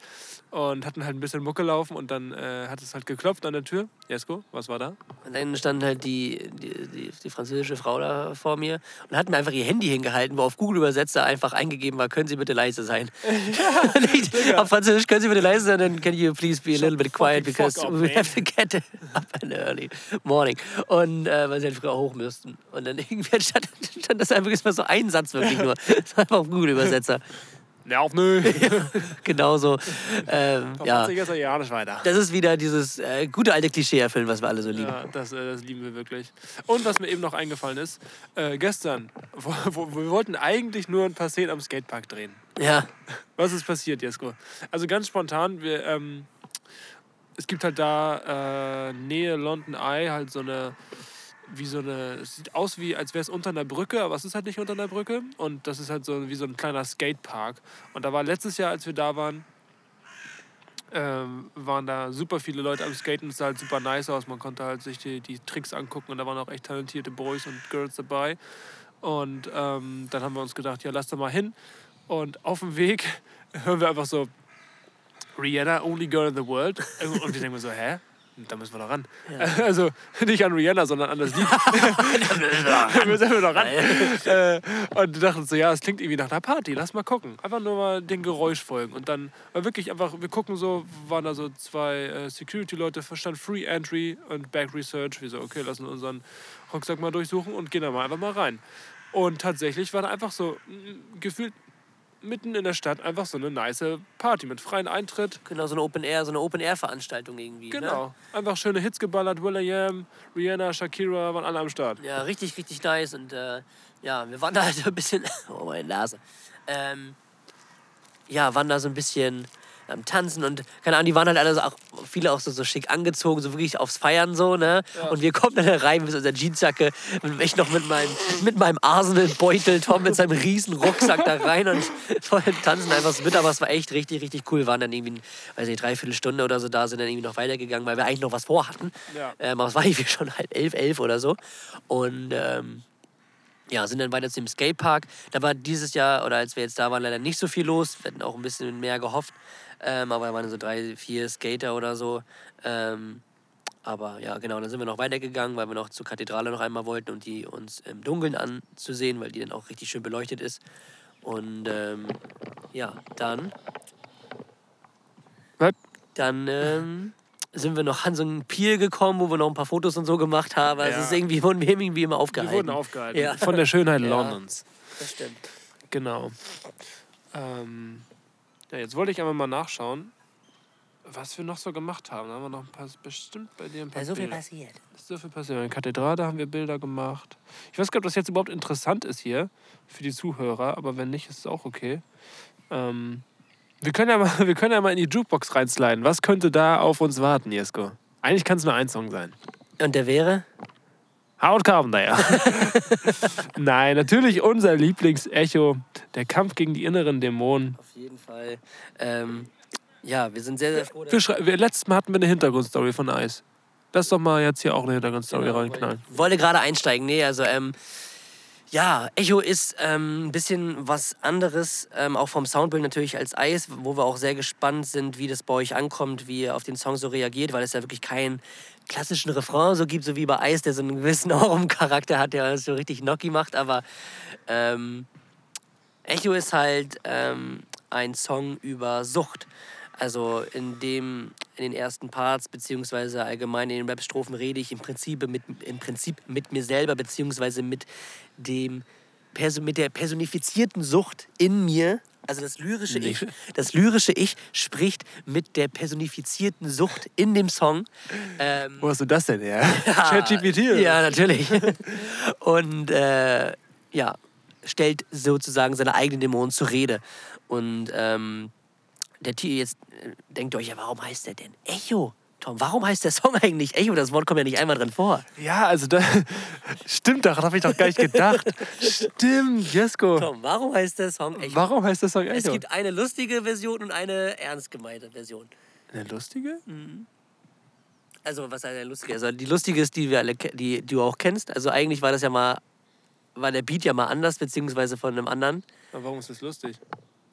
und hatten halt ein bisschen Mucke laufen und dann äh, hat es halt geklopft an der Tür. Jesko, was war da? Und dann stand halt die, die, die, die, französische Frau da vor mir und hat mir einfach ihr Handy hingehalten, wo auf Google Übersetzer einfach eingegeben war, können Sie bitte leise sein. Ja, auf Französisch, können Sie bitte leise sein, dann can you please be a little bit quiet because we have to get up in early morning. Und äh, weil sie halt früher hoch müssten. Und dann irgendwie stand, stand das einfach mal so ein Satz wirklich nur. Das war einfach auf Google Übersetzer. Nerv nö. genau so. Ähm, ja. ja nicht weiter. Das ist wieder dieses äh, gute alte Klischee erfüllen, was wir alle so lieben. Ja, das, äh, das, lieben wir wirklich. Und was mir eben noch eingefallen ist, äh, gestern, wo, wo, wir wollten eigentlich nur ein paar Szenen am Skatepark drehen. Ja. Was ist passiert, Jesko? Also ganz spontan, wir, ähm, es gibt halt da äh, Nähe London Eye halt so eine wie so eine, es sieht aus wie, als wäre es unter einer Brücke, aber es ist halt nicht unter einer Brücke. Und das ist halt so wie so ein kleiner Skatepark. Und da war letztes Jahr, als wir da waren, ähm, waren da super viele Leute am Skaten. Es sah halt super nice aus. Man konnte halt sich die, die Tricks angucken und da waren auch echt talentierte Boys und Girls dabei. Und ähm, dann haben wir uns gedacht, ja, lass da mal hin. Und auf dem Weg hören wir einfach so Rihanna, only girl in the world. Und wir denken so, hä? da müssen wir noch ran. Ja. Also nicht an Rihanna, sondern an das Lied. da müssen wir noch ran. äh, und dachten so, ja, es klingt irgendwie nach einer Party, lass mal gucken. Einfach nur mal den Geräusch folgen. Und dann war wirklich einfach, wir gucken so, waren da so zwei äh, Security-Leute, verstand Free Entry und Back Research. Wir so, okay, lassen unseren Rucksack mal durchsuchen und gehen da mal einfach mal rein. Und tatsächlich war da einfach so gefühlt mitten in der Stadt einfach so eine nice Party mit freiem Eintritt. Genau, so eine Open Air, so eine Open Air Veranstaltung irgendwie. Ne? Genau. Ne? Einfach schöne Hits geballert, Will.i.am, Rihanna, Shakira waren alle am Start. Ja, richtig, richtig nice. Und äh, ja, wir waren da halt ein bisschen. Oh, meine Nase. Ähm, ja, waren da so ein bisschen am Tanzen und keine Ahnung, die waren halt alle so auch, viele auch so, so schick angezogen, so wirklich aufs Feiern so, ne? Und wir kommen dann rein mit unserer Jeansjacke ich noch mit meinem, mit meinem Arsenal-Beutel, Tom mit seinem riesen Rucksack da rein und voll tanzen einfach so mit, aber es war echt richtig, richtig cool. Wir waren dann irgendwie, weiß nicht, dreiviertel Stunde oder so da, sind dann irgendwie noch weitergegangen, weil wir eigentlich noch was vorhatten. Ja. Ähm, aber es war irgendwie schon halb elf, elf oder so. Und ähm, ja, sind dann weiter zum Skatepark. Da war dieses Jahr, oder als wir jetzt da waren, leider nicht so viel los. Wir hatten auch ein bisschen mehr gehofft. Ähm, aber da waren so drei, vier Skater oder so. Ähm, aber ja, genau, dann sind wir noch weitergegangen, weil wir noch zur Kathedrale noch einmal wollten und die uns im Dunkeln anzusehen, weil die dann auch richtig schön beleuchtet ist. Und ähm, ja, dann, Was? dann ähm, sind wir noch an so einen Pier gekommen, wo wir noch ein paar Fotos und so gemacht haben. Also Ja. es ist irgendwie, wurden wir irgendwie immer Wir aufgehalten. wurden aufgehalten. Ja. Von der Schönheit Ja. Londons. Das stimmt. Genau. Ähm, ja, jetzt wollte ich aber mal nachschauen, was wir noch so gemacht haben. Da haben wir noch ein paar, bestimmt bei dir ein paar Da ist so viel Bilder. passiert. ist so viel passiert. In der Kathedrale haben wir Bilder gemacht. Ich weiß gar nicht, ob das jetzt überhaupt interessant ist hier für die Zuhörer, aber wenn nicht, ist es auch okay. Ähm, wir, können ja mal, wir können ja mal in die Jukebox reinsliden. Was könnte da auf uns warten, Jesko? Eigentlich kann es nur ein Song sein. Und der wäre? Howard Carpenter. Nein, natürlich unser Lieblingsecho. Der Kampf gegen die inneren Dämonen. Auf jeden Fall. Ähm, ja, wir sind sehr, sehr froh. Wir wir, letztes Mal hatten wir eine Hintergrundstory von Eis. Lass doch mal jetzt hier auch eine Hintergrundstory Genau, reinknallen. wollte gerade einsteigen. Nee, also ähm, ja, Echo ist ähm, ein bisschen was anderes, ähm, auch vom Soundbild natürlich als Eis, wo wir auch sehr gespannt sind, wie das bei euch ankommt, wie ihr auf den Song so reagiert, weil es ja wirklich keinen klassischen Refrain so gibt, so wie bei Eis, der so einen gewissen Ohrwurm-Charakter hat, der so richtig Gnocchi macht, aber ähm, Echo ist halt ähm, ein Song über Sucht. Also in dem, in den ersten Parts, beziehungsweise allgemein in den Rap-Strophen rede ich im Prinzip mit, im Prinzip mit mir selber, beziehungsweise mit dem mit der personifizierten Sucht in mir. Also das lyrische Ich, das lyrische Ich spricht mit der personifizierten Sucht in dem Song. Ähm, Wo hast du das denn her? ChatGPT? oder? ja, natürlich. Und äh, ja, stellt sozusagen seine eigenen Dämonen zur Rede. Und ähm, der Titel jetzt äh, denkt ihr euch ja, warum heißt der denn Echo? Tom, warum heißt der Song eigentlich Echo? Das Wort kommt ja nicht einmal drin vor. Ja, also da. Stimmt, daran habe ich doch gar nicht gedacht. Stimmt, Jesko. Tom, warum heißt der Song Echo? Warum heißt der Song Es Echo? gibt eine lustige Version und eine ernst gemeinte Version. Eine lustige? Also, was heißt eine lustige? Also, die lustige ist, die, wir alle, die, die du auch kennst. Also, eigentlich war das ja mal, war der Beat ja mal anders, beziehungsweise von einem anderen. Aber warum ist das lustig?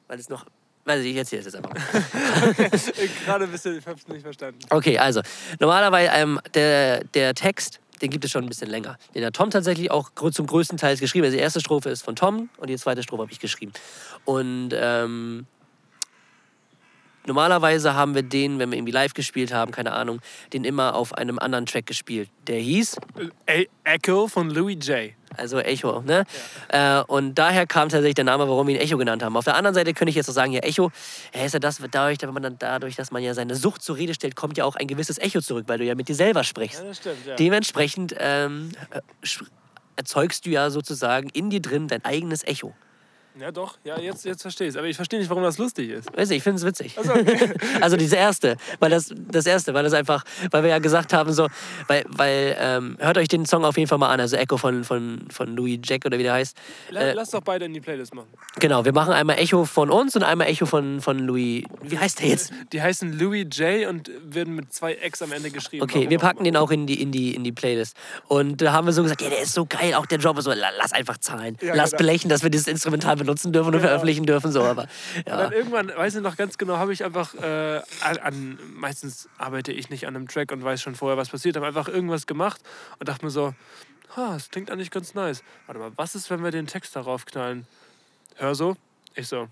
Weil es noch. Weiß ich, ich erzähle es jetzt einfach. Gerade ein bisschen, ich habe es nicht verstanden. Okay, also normalerweise ähm, der, der Text, den gibt es schon ein bisschen länger. Den hat Tom tatsächlich auch zum größten Teil geschrieben. Also die erste Strophe ist von Tom und die zweite Strophe habe ich geschrieben. Und ähm, normalerweise haben wir den, wenn wir irgendwie live gespielt haben, keine Ahnung, den immer auf einem anderen Track gespielt. Der hieß E Echo von Louis J. also Echo, ne? Äh, und daher kam tatsächlich der Name, warum wir ihn Echo genannt haben. Auf der anderen Seite könnte ich jetzt auch sagen, ja, Echo, ja, ist ja das, dadurch, dass man dann, dadurch, dass man ja seine Sucht zur Rede stellt, kommt ja auch ein gewisses Echo zurück, weil du ja mit dir selber sprichst. das stimmt, ja. Dementsprechend ähm, äh, erzeugst du ja sozusagen in dir drin dein eigenes Echo. Ja, doch, ja, jetzt, jetzt verstehe ich es. Aber ich verstehe nicht, warum das lustig ist. Weißt du, ich finde es witzig. also diese erste, weil das, das erste, weil das einfach, weil wir ja gesagt haben, so, weil, weil ähm, hört euch den Song auf jeden Fall mal an, also Echo von, von, von Louis Jack oder wie der heißt. Äh, Lass doch beide in die Playlist machen. Genau, wir machen einmal Echo von uns und einmal Echo von, von Louis. Wie heißt der jetzt? Die heißen Louis J und werden mit zwei X am Ende geschrieben. Okay, Warum wir packen den auch in die, in, die, in die Playlist. Und da haben wir so gesagt, ja, der ist so geil, auch der Drop ist so, la- lass einfach zahlen. Ja, lass genau. belächeln, dass wir dieses Instrumental benutzen dürfen und Genau. veröffentlichen dürfen, so, aber Und ja. dann irgendwann, weiß ich noch ganz genau, habe ich einfach äh, an, an, meistens arbeite ich nicht an einem Track und weiß schon vorher, was passiert, habe einfach irgendwas gemacht und dachte mir so, ha, das klingt eigentlich ganz nice. Warte mal, was ist, wenn wir den Text darauf knallen? Hör so, ich so,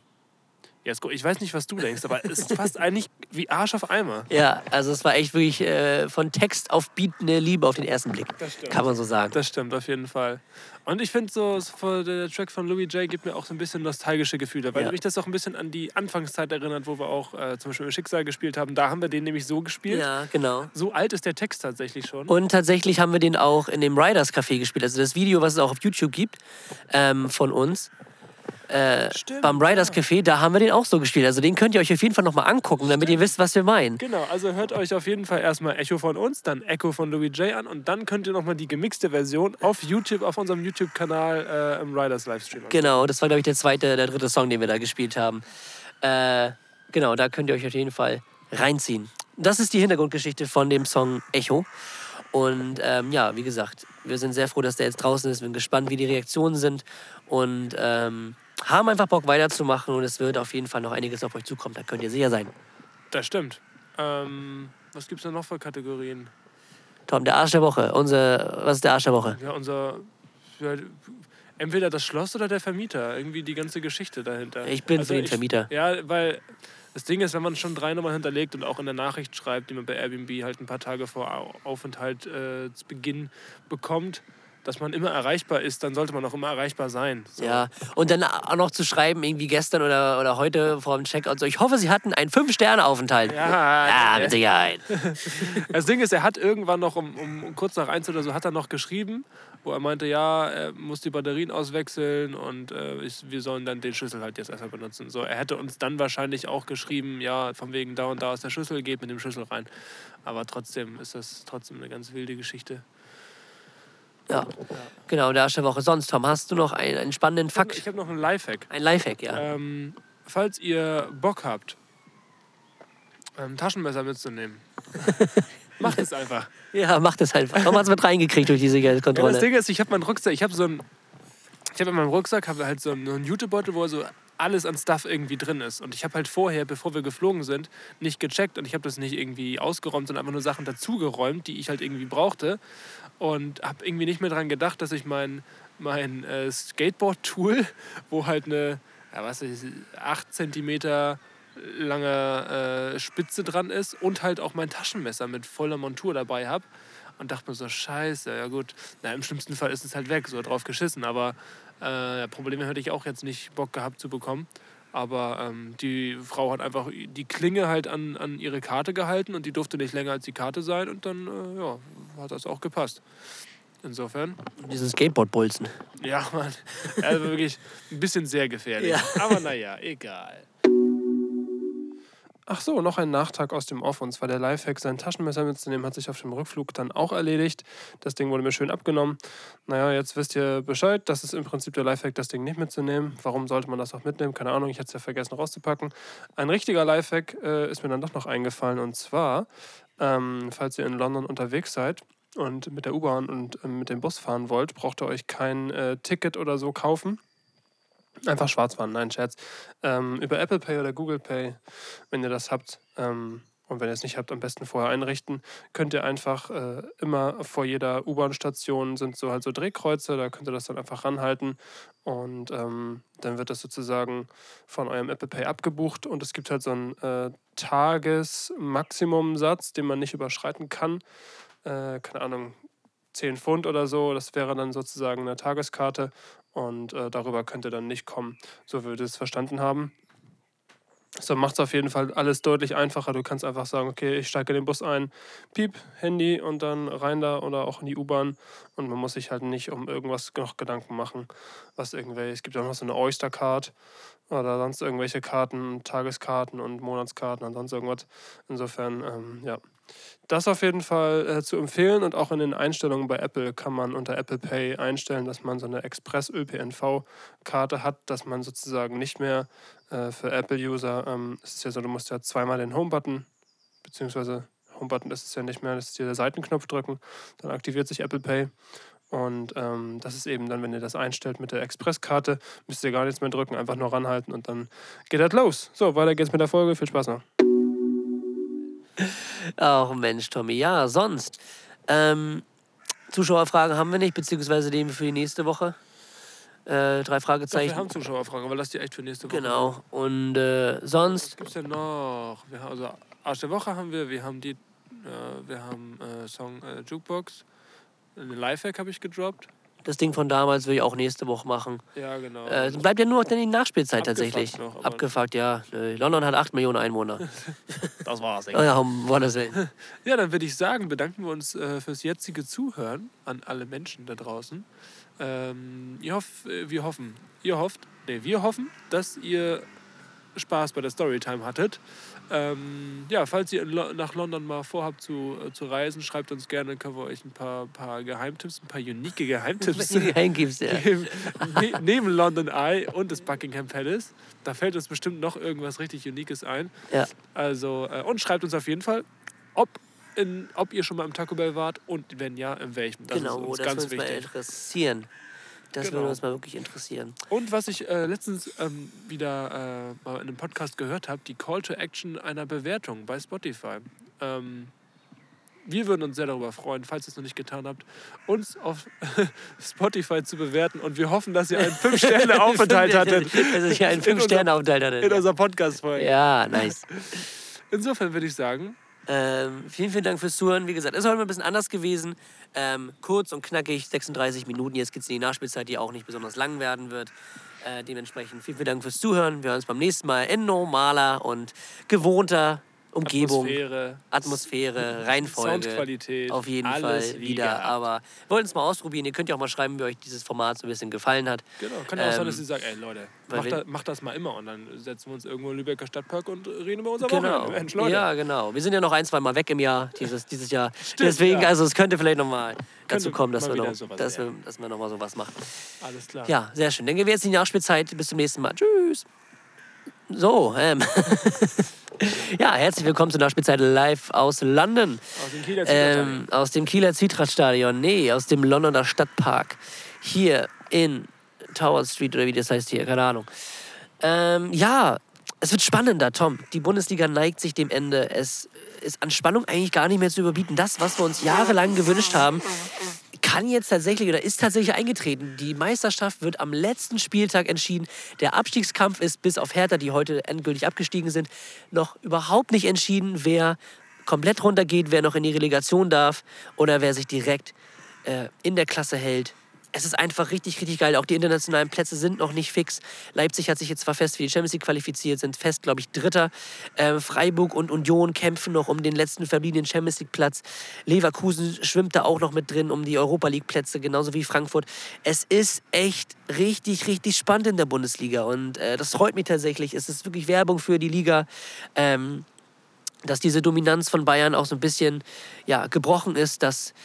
guck, ich weiß nicht, was du denkst, aber es ist fast eigentlich wie Arsch auf Eimer. Ja, also es war echt wirklich äh, von Text auf Beat eine Liebe auf den ersten Blick. Das stimmt. Kann man so sagen. Das stimmt, auf jeden Fall. Und ich finde so, so, der Track von Louis J gibt mir auch so ein bisschen nostalgische Gefühle, weil Ja. mich das auch ein bisschen an die Anfangszeit erinnert, wo wir auch äh, zum Beispiel Schicksal gespielt haben. Da haben wir den nämlich so gespielt. Ja, genau. So alt ist der Text tatsächlich schon. Und tatsächlich haben wir den auch in dem Riders Café gespielt. Also das Video, was es auch auf YouTube gibt, ähm, von uns. Äh, Stimmt, beim Riders Café, da haben wir den auch so gespielt. Also den könnt ihr euch auf jeden Fall nochmal angucken, damit ihr wisst, was wir meinen. Genau, also hört euch auf jeden Fall erstmal Echo von uns, dann Echo von Louis J an und dann könnt ihr nochmal die gemixte Version auf YouTube, auf unserem YouTube-Kanal äh, im Riders Livestream. Genau, das war, glaube ich, der zweite, der dritte Song, den wir da gespielt haben. Äh, genau, da könnt ihr euch auf jeden Fall reinziehen. Das ist die Hintergrundgeschichte von dem Song Echo. Und ähm, ja, wie gesagt, wir sind sehr froh, dass der jetzt draußen ist. Wir sind gespannt, wie die Reaktionen sind. Und ähm, haben einfach Bock weiterzumachen. Und es wird auf jeden Fall noch einiges auf euch zukommen. Da könnt ihr sicher sein. Das stimmt. Ähm, was gibt es denn noch für Kategorien? Tom, der Arsch der Woche. Unser, was ist der Arsch der Woche? Ja, unser. Ja, entweder das Schloss oder der Vermieter. Irgendwie die ganze Geschichte dahinter. Ich bin für den ich- Vermieter. Ja, weil das Ding ist, wenn man schon drei Nummern hinterlegt und auch in der Nachricht schreibt, die man bei Airbnb halt ein paar Tage vor Au- Aufenthalt äh, zu Beginn bekommt, dass man immer erreichbar ist, dann sollte man auch immer erreichbar sein. So. Ja, und dann auch noch zu schreiben, irgendwie gestern oder, oder heute vor dem Checkout so, ich hoffe, Sie hatten einen Fünf-Sterne-Aufenthalt. Ja, ja, mit Sicherheit. Das Ding ist, er hat irgendwann noch um, um, um kurz nach eins oder so hat er noch geschrieben, wo er meinte, ja, er muss die Batterien auswechseln und äh, ich, wir sollen dann den Schlüssel halt jetzt erstmal benutzen. So, er hätte uns dann wahrscheinlich auch geschrieben, ja, von wegen da und da ist der Schlüssel, geht mit dem Schlüssel rein. Aber trotzdem ist das trotzdem eine ganz wilde Geschichte. Ja, genau, der Arsch der Woche. Sonst, Tom, hast du noch einen, einen spannenden Ich habe Fakt? hab noch einen Lifehack. Ein Lifehack, ja. Ähm, falls ihr Bock habt, ein Taschenmesser mitzunehmen, macht es einfach. Ja, mach das einfach. Tom hat es mit reingekriegt durch diese Ja, das Geldkontrolle. Ding ist, ich habe meinen Rucksack, ich habe so ein, ich habe in meinem Rucksack habe halt so einen, einen Jutebeutel, wo so alles an Stuff irgendwie drin ist. Und ich habe halt vorher, bevor wir geflogen sind, nicht gecheckt und ich habe das nicht irgendwie ausgeräumt, sondern einfach nur Sachen dazugeräumt, die ich halt irgendwie brauchte. Und habe irgendwie nicht mehr daran gedacht, dass ich mein, mein äh, Skateboard-Tool, wo halt eine, ja, was ist, 8 cm lange äh, Spitze dran ist und halt auch mein Taschenmesser mit voller Montur dabei habe. Und dachte mir so, scheiße, ja gut. Na, im schlimmsten Fall ist es halt weg, so drauf geschissen. Aber äh, Probleme hätte ich auch jetzt nicht Bock gehabt zu bekommen. Aber ähm, die Frau hat einfach die Klinge halt an, an ihre Karte gehalten und die durfte nicht länger als die Karte sein und dann äh, ja, hat das auch gepasst. Insofern, Diese Skateboard-Bolzen. ja, Mann, also wirklich ein bisschen sehr gefährlich. Ja. Aber naja, egal. Ach so, noch ein Nachtrag aus dem Off. Und zwar der Lifehack, sein Taschenmesser mitzunehmen, hat sich auf dem Rückflug dann auch erledigt. Das Ding wurde mir schön abgenommen. Naja, jetzt wisst ihr Bescheid. Das ist im Prinzip der Lifehack, das Ding nicht mitzunehmen. Warum sollte man das auch mitnehmen? Keine Ahnung, ich hatte es ja vergessen rauszupacken. Ein richtiger Lifehack äh, ist mir dann doch noch eingefallen. Und zwar, ähm, falls ihr in London unterwegs seid und mit der U-Bahn und ähm, mit dem Bus fahren wollt, braucht ihr euch kein äh, Ticket oder so kaufen. Einfach schwarz fahren, nein, Scherz. Ähm, über Apple Pay oder Google Pay, wenn ihr das habt, ähm, und wenn ihr es nicht habt, am besten vorher einrichten, könnt ihr einfach äh, immer vor jeder U-Bahn-Station sind so halt so Drehkreuze, da könnt ihr das dann einfach ranhalten und ähm, dann wird das sozusagen von eurem Apple Pay abgebucht und es gibt halt so einen äh, Tagesmaximumsatz, den man nicht überschreiten kann. Äh, keine Ahnung, 10 Pfund oder so, das wäre dann sozusagen eine Tageskarte und äh, darüber könnt ihr dann nicht kommen, so wie wir das verstanden haben. So macht es auf jeden Fall alles deutlich einfacher. Du kannst einfach sagen, okay, ich steige in den Bus ein, piep, Handy und dann rein da oder auch in die U-Bahn. Und man muss sich halt nicht um irgendwas noch Gedanken machen, was irgendwelche, es gibt auch noch so eine Oyster-Card oder sonst irgendwelche Karten, Tageskarten und Monatskarten und sonst irgendwas. Insofern, ähm, ja. Das auf jeden Fall äh, zu empfehlen und auch in den Einstellungen bei Apple kann man unter Apple Pay einstellen, dass man so eine Express-ÖPNV-Karte hat, dass man sozusagen nicht mehr äh, für Apple-User, ähm, es ist ja so, du musst ja zweimal den Home-Button, beziehungsweise Home-Button ist es ja nicht mehr, das ist hier der Seitenknopf drücken, dann aktiviert sich Apple Pay. Und ähm, das ist eben dann, wenn ihr das einstellt mit der Express-Karte, müsst ihr gar nichts mehr drücken, einfach nur ranhalten und dann geht das los. So, weiter geht's mit der Folge. Viel Spaß noch. Ach Mensch, Tommy. Ja, sonst. Ähm, Zuschauerfragen haben wir nicht, beziehungsweise den für die nächste Woche. Äh, drei Doch, wir Fragezeichen. haben Zuschauerfragen, aber lass die echt für nächste Woche. Genau. Und äh, Was sonst, gibt's denn noch? Wir haben, also Arsch der Woche haben wir, wir haben die, äh, wir haben äh, Song äh, Jukebox. Eine Lifehack habe ich gedroppt. Das Ding von damals will ich auch nächste Woche machen. Ja, genau. Äh, es bleibt ja nur noch dann die Nachspielzeit Abgefuckt tatsächlich. noch, Abgefuckt, ja. Nö, London hat 8 Millionen Einwohner. das war's. oh ja, um Gottes Willen. Ja, dann würde ich sagen, bedanken wir uns äh, fürs jetzige Zuhören an alle Menschen da draußen. Ähm, ihr hoff, äh, wir hoffen, ihr hofft, nee, wir hoffen, dass ihr Spaß bei der Storytime hattet. Ähm, ja, falls ihr Lo nach London mal vorhabt zu, äh, zu reisen, schreibt uns gerne, können wir euch ein paar, paar Geheimtipps, ein paar unique Geheimtipps Geheimtipps, ja. geben. Ne neben London Eye und das Buckingham Palace. Da fällt uns bestimmt noch irgendwas richtig Uniques ein. Ja. Also, äh, und schreibt uns auf jeden Fall, ob, in, ob ihr schon mal im Taco Bell wart und wenn ja, in welchem. Das genau, ist uns das ganz würde uns mal wichtig. interessieren. Das Genau. würde uns mal wirklich interessieren. Und was ich äh, letztens ähm, wieder äh, mal in einem Podcast gehört habe, die Call to Action einer Bewertung bei Spotify. Ähm, wir würden uns sehr darüber freuen, falls ihr es noch nicht getan habt, uns auf Spotify zu bewerten. Und wir hoffen, dass ihr einen 5-Sterne-Aufenthalt hattet Also ich einen In unserem- 5-Sterne-Aufenthalt in hatte. unserer Podcast-Folge. Ja, nice. Insofern würde ich sagen, Ähm, vielen, vielen Dank fürs Zuhören. Wie gesagt, ist heute mal ein bisschen anders gewesen. Ähm, kurz und knackig, 36 Minuten. Jetzt geht es in die Nachspielzeit, die auch nicht besonders lang werden wird. Äh, dementsprechend vielen, vielen Dank fürs Zuhören. Wir hören uns beim nächsten Mal in normaler und gewohnter Umgebung, Atmosphäre, Atmosphäre, Reihenfolge. Soundqualität, Auf jeden Fall wie wieder. gehabt. Aber wir wollten es mal ausprobieren. Ihr könnt ja auch mal schreiben, wie euch dieses Format so ein bisschen gefallen hat. Genau, kann ja auch sein, Ähm, dass sie sagen, ey Leute, macht, wir- da, macht das mal immer und dann setzen wir uns irgendwo in Lübecker Stadtpark und reden über unser Genau. Wochenende. Mensch, Leute. Ja, genau. Wir sind ja noch ein, zwei Mal weg im Jahr, dieses, dieses Jahr. Stimmt, Deswegen, ja. also es könnte vielleicht nochmal dazu kommen, dass wir, noch, sowas dass, wir, werden. dass wir nochmal sowas machen. Alles klar. Ja, sehr schön. Dann gehen wir jetzt in die Nachspielzeit. Bis zum nächsten Mal. Tschüss. So, ähm. ja, herzlich willkommen zur Nachspielzeit live aus London. Aus dem Kieler Ähm, aus dem Kieler Zwietrachtstadion. Nee, aus dem Londoner Stadtpark. Hier in Tower Street oder wie das heißt hier, keine Ahnung. Ähm, ja, es wird spannender, Tom. Die Bundesliga neigt sich dem Ende. Es ist an Spannung eigentlich gar nicht mehr zu überbieten. Das, was wir uns jahrelang gewünscht haben, kann jetzt tatsächlich oder ist tatsächlich eingetreten. Die Meisterschaft wird am letzten Spieltag entschieden. Der Abstiegskampf ist bis auf Hertha, die heute endgültig abgestiegen sind, noch überhaupt nicht entschieden, wer komplett runtergeht, wer noch in die Relegation darf oder wer sich direkt äh, in der Klasse hält. Es ist einfach richtig, richtig geil. Auch die internationalen Plätze sind noch nicht fix. Leipzig hat sich jetzt zwar fest für die Champions League qualifiziert, sind fest, glaube ich, Dritter. Ähm, Freiburg und Union kämpfen noch um den letzten verbliebenen Champions League Platz. Leverkusen schwimmt da auch noch mit drin um die Europa League Plätze, genauso wie Frankfurt. Es ist echt richtig, richtig spannend in der Bundesliga und äh, das freut mich tatsächlich. Es ist wirklich Werbung für die Liga. Ähm, dass diese Dominanz von Bayern auch so ein bisschen ja, gebrochen ist, dass,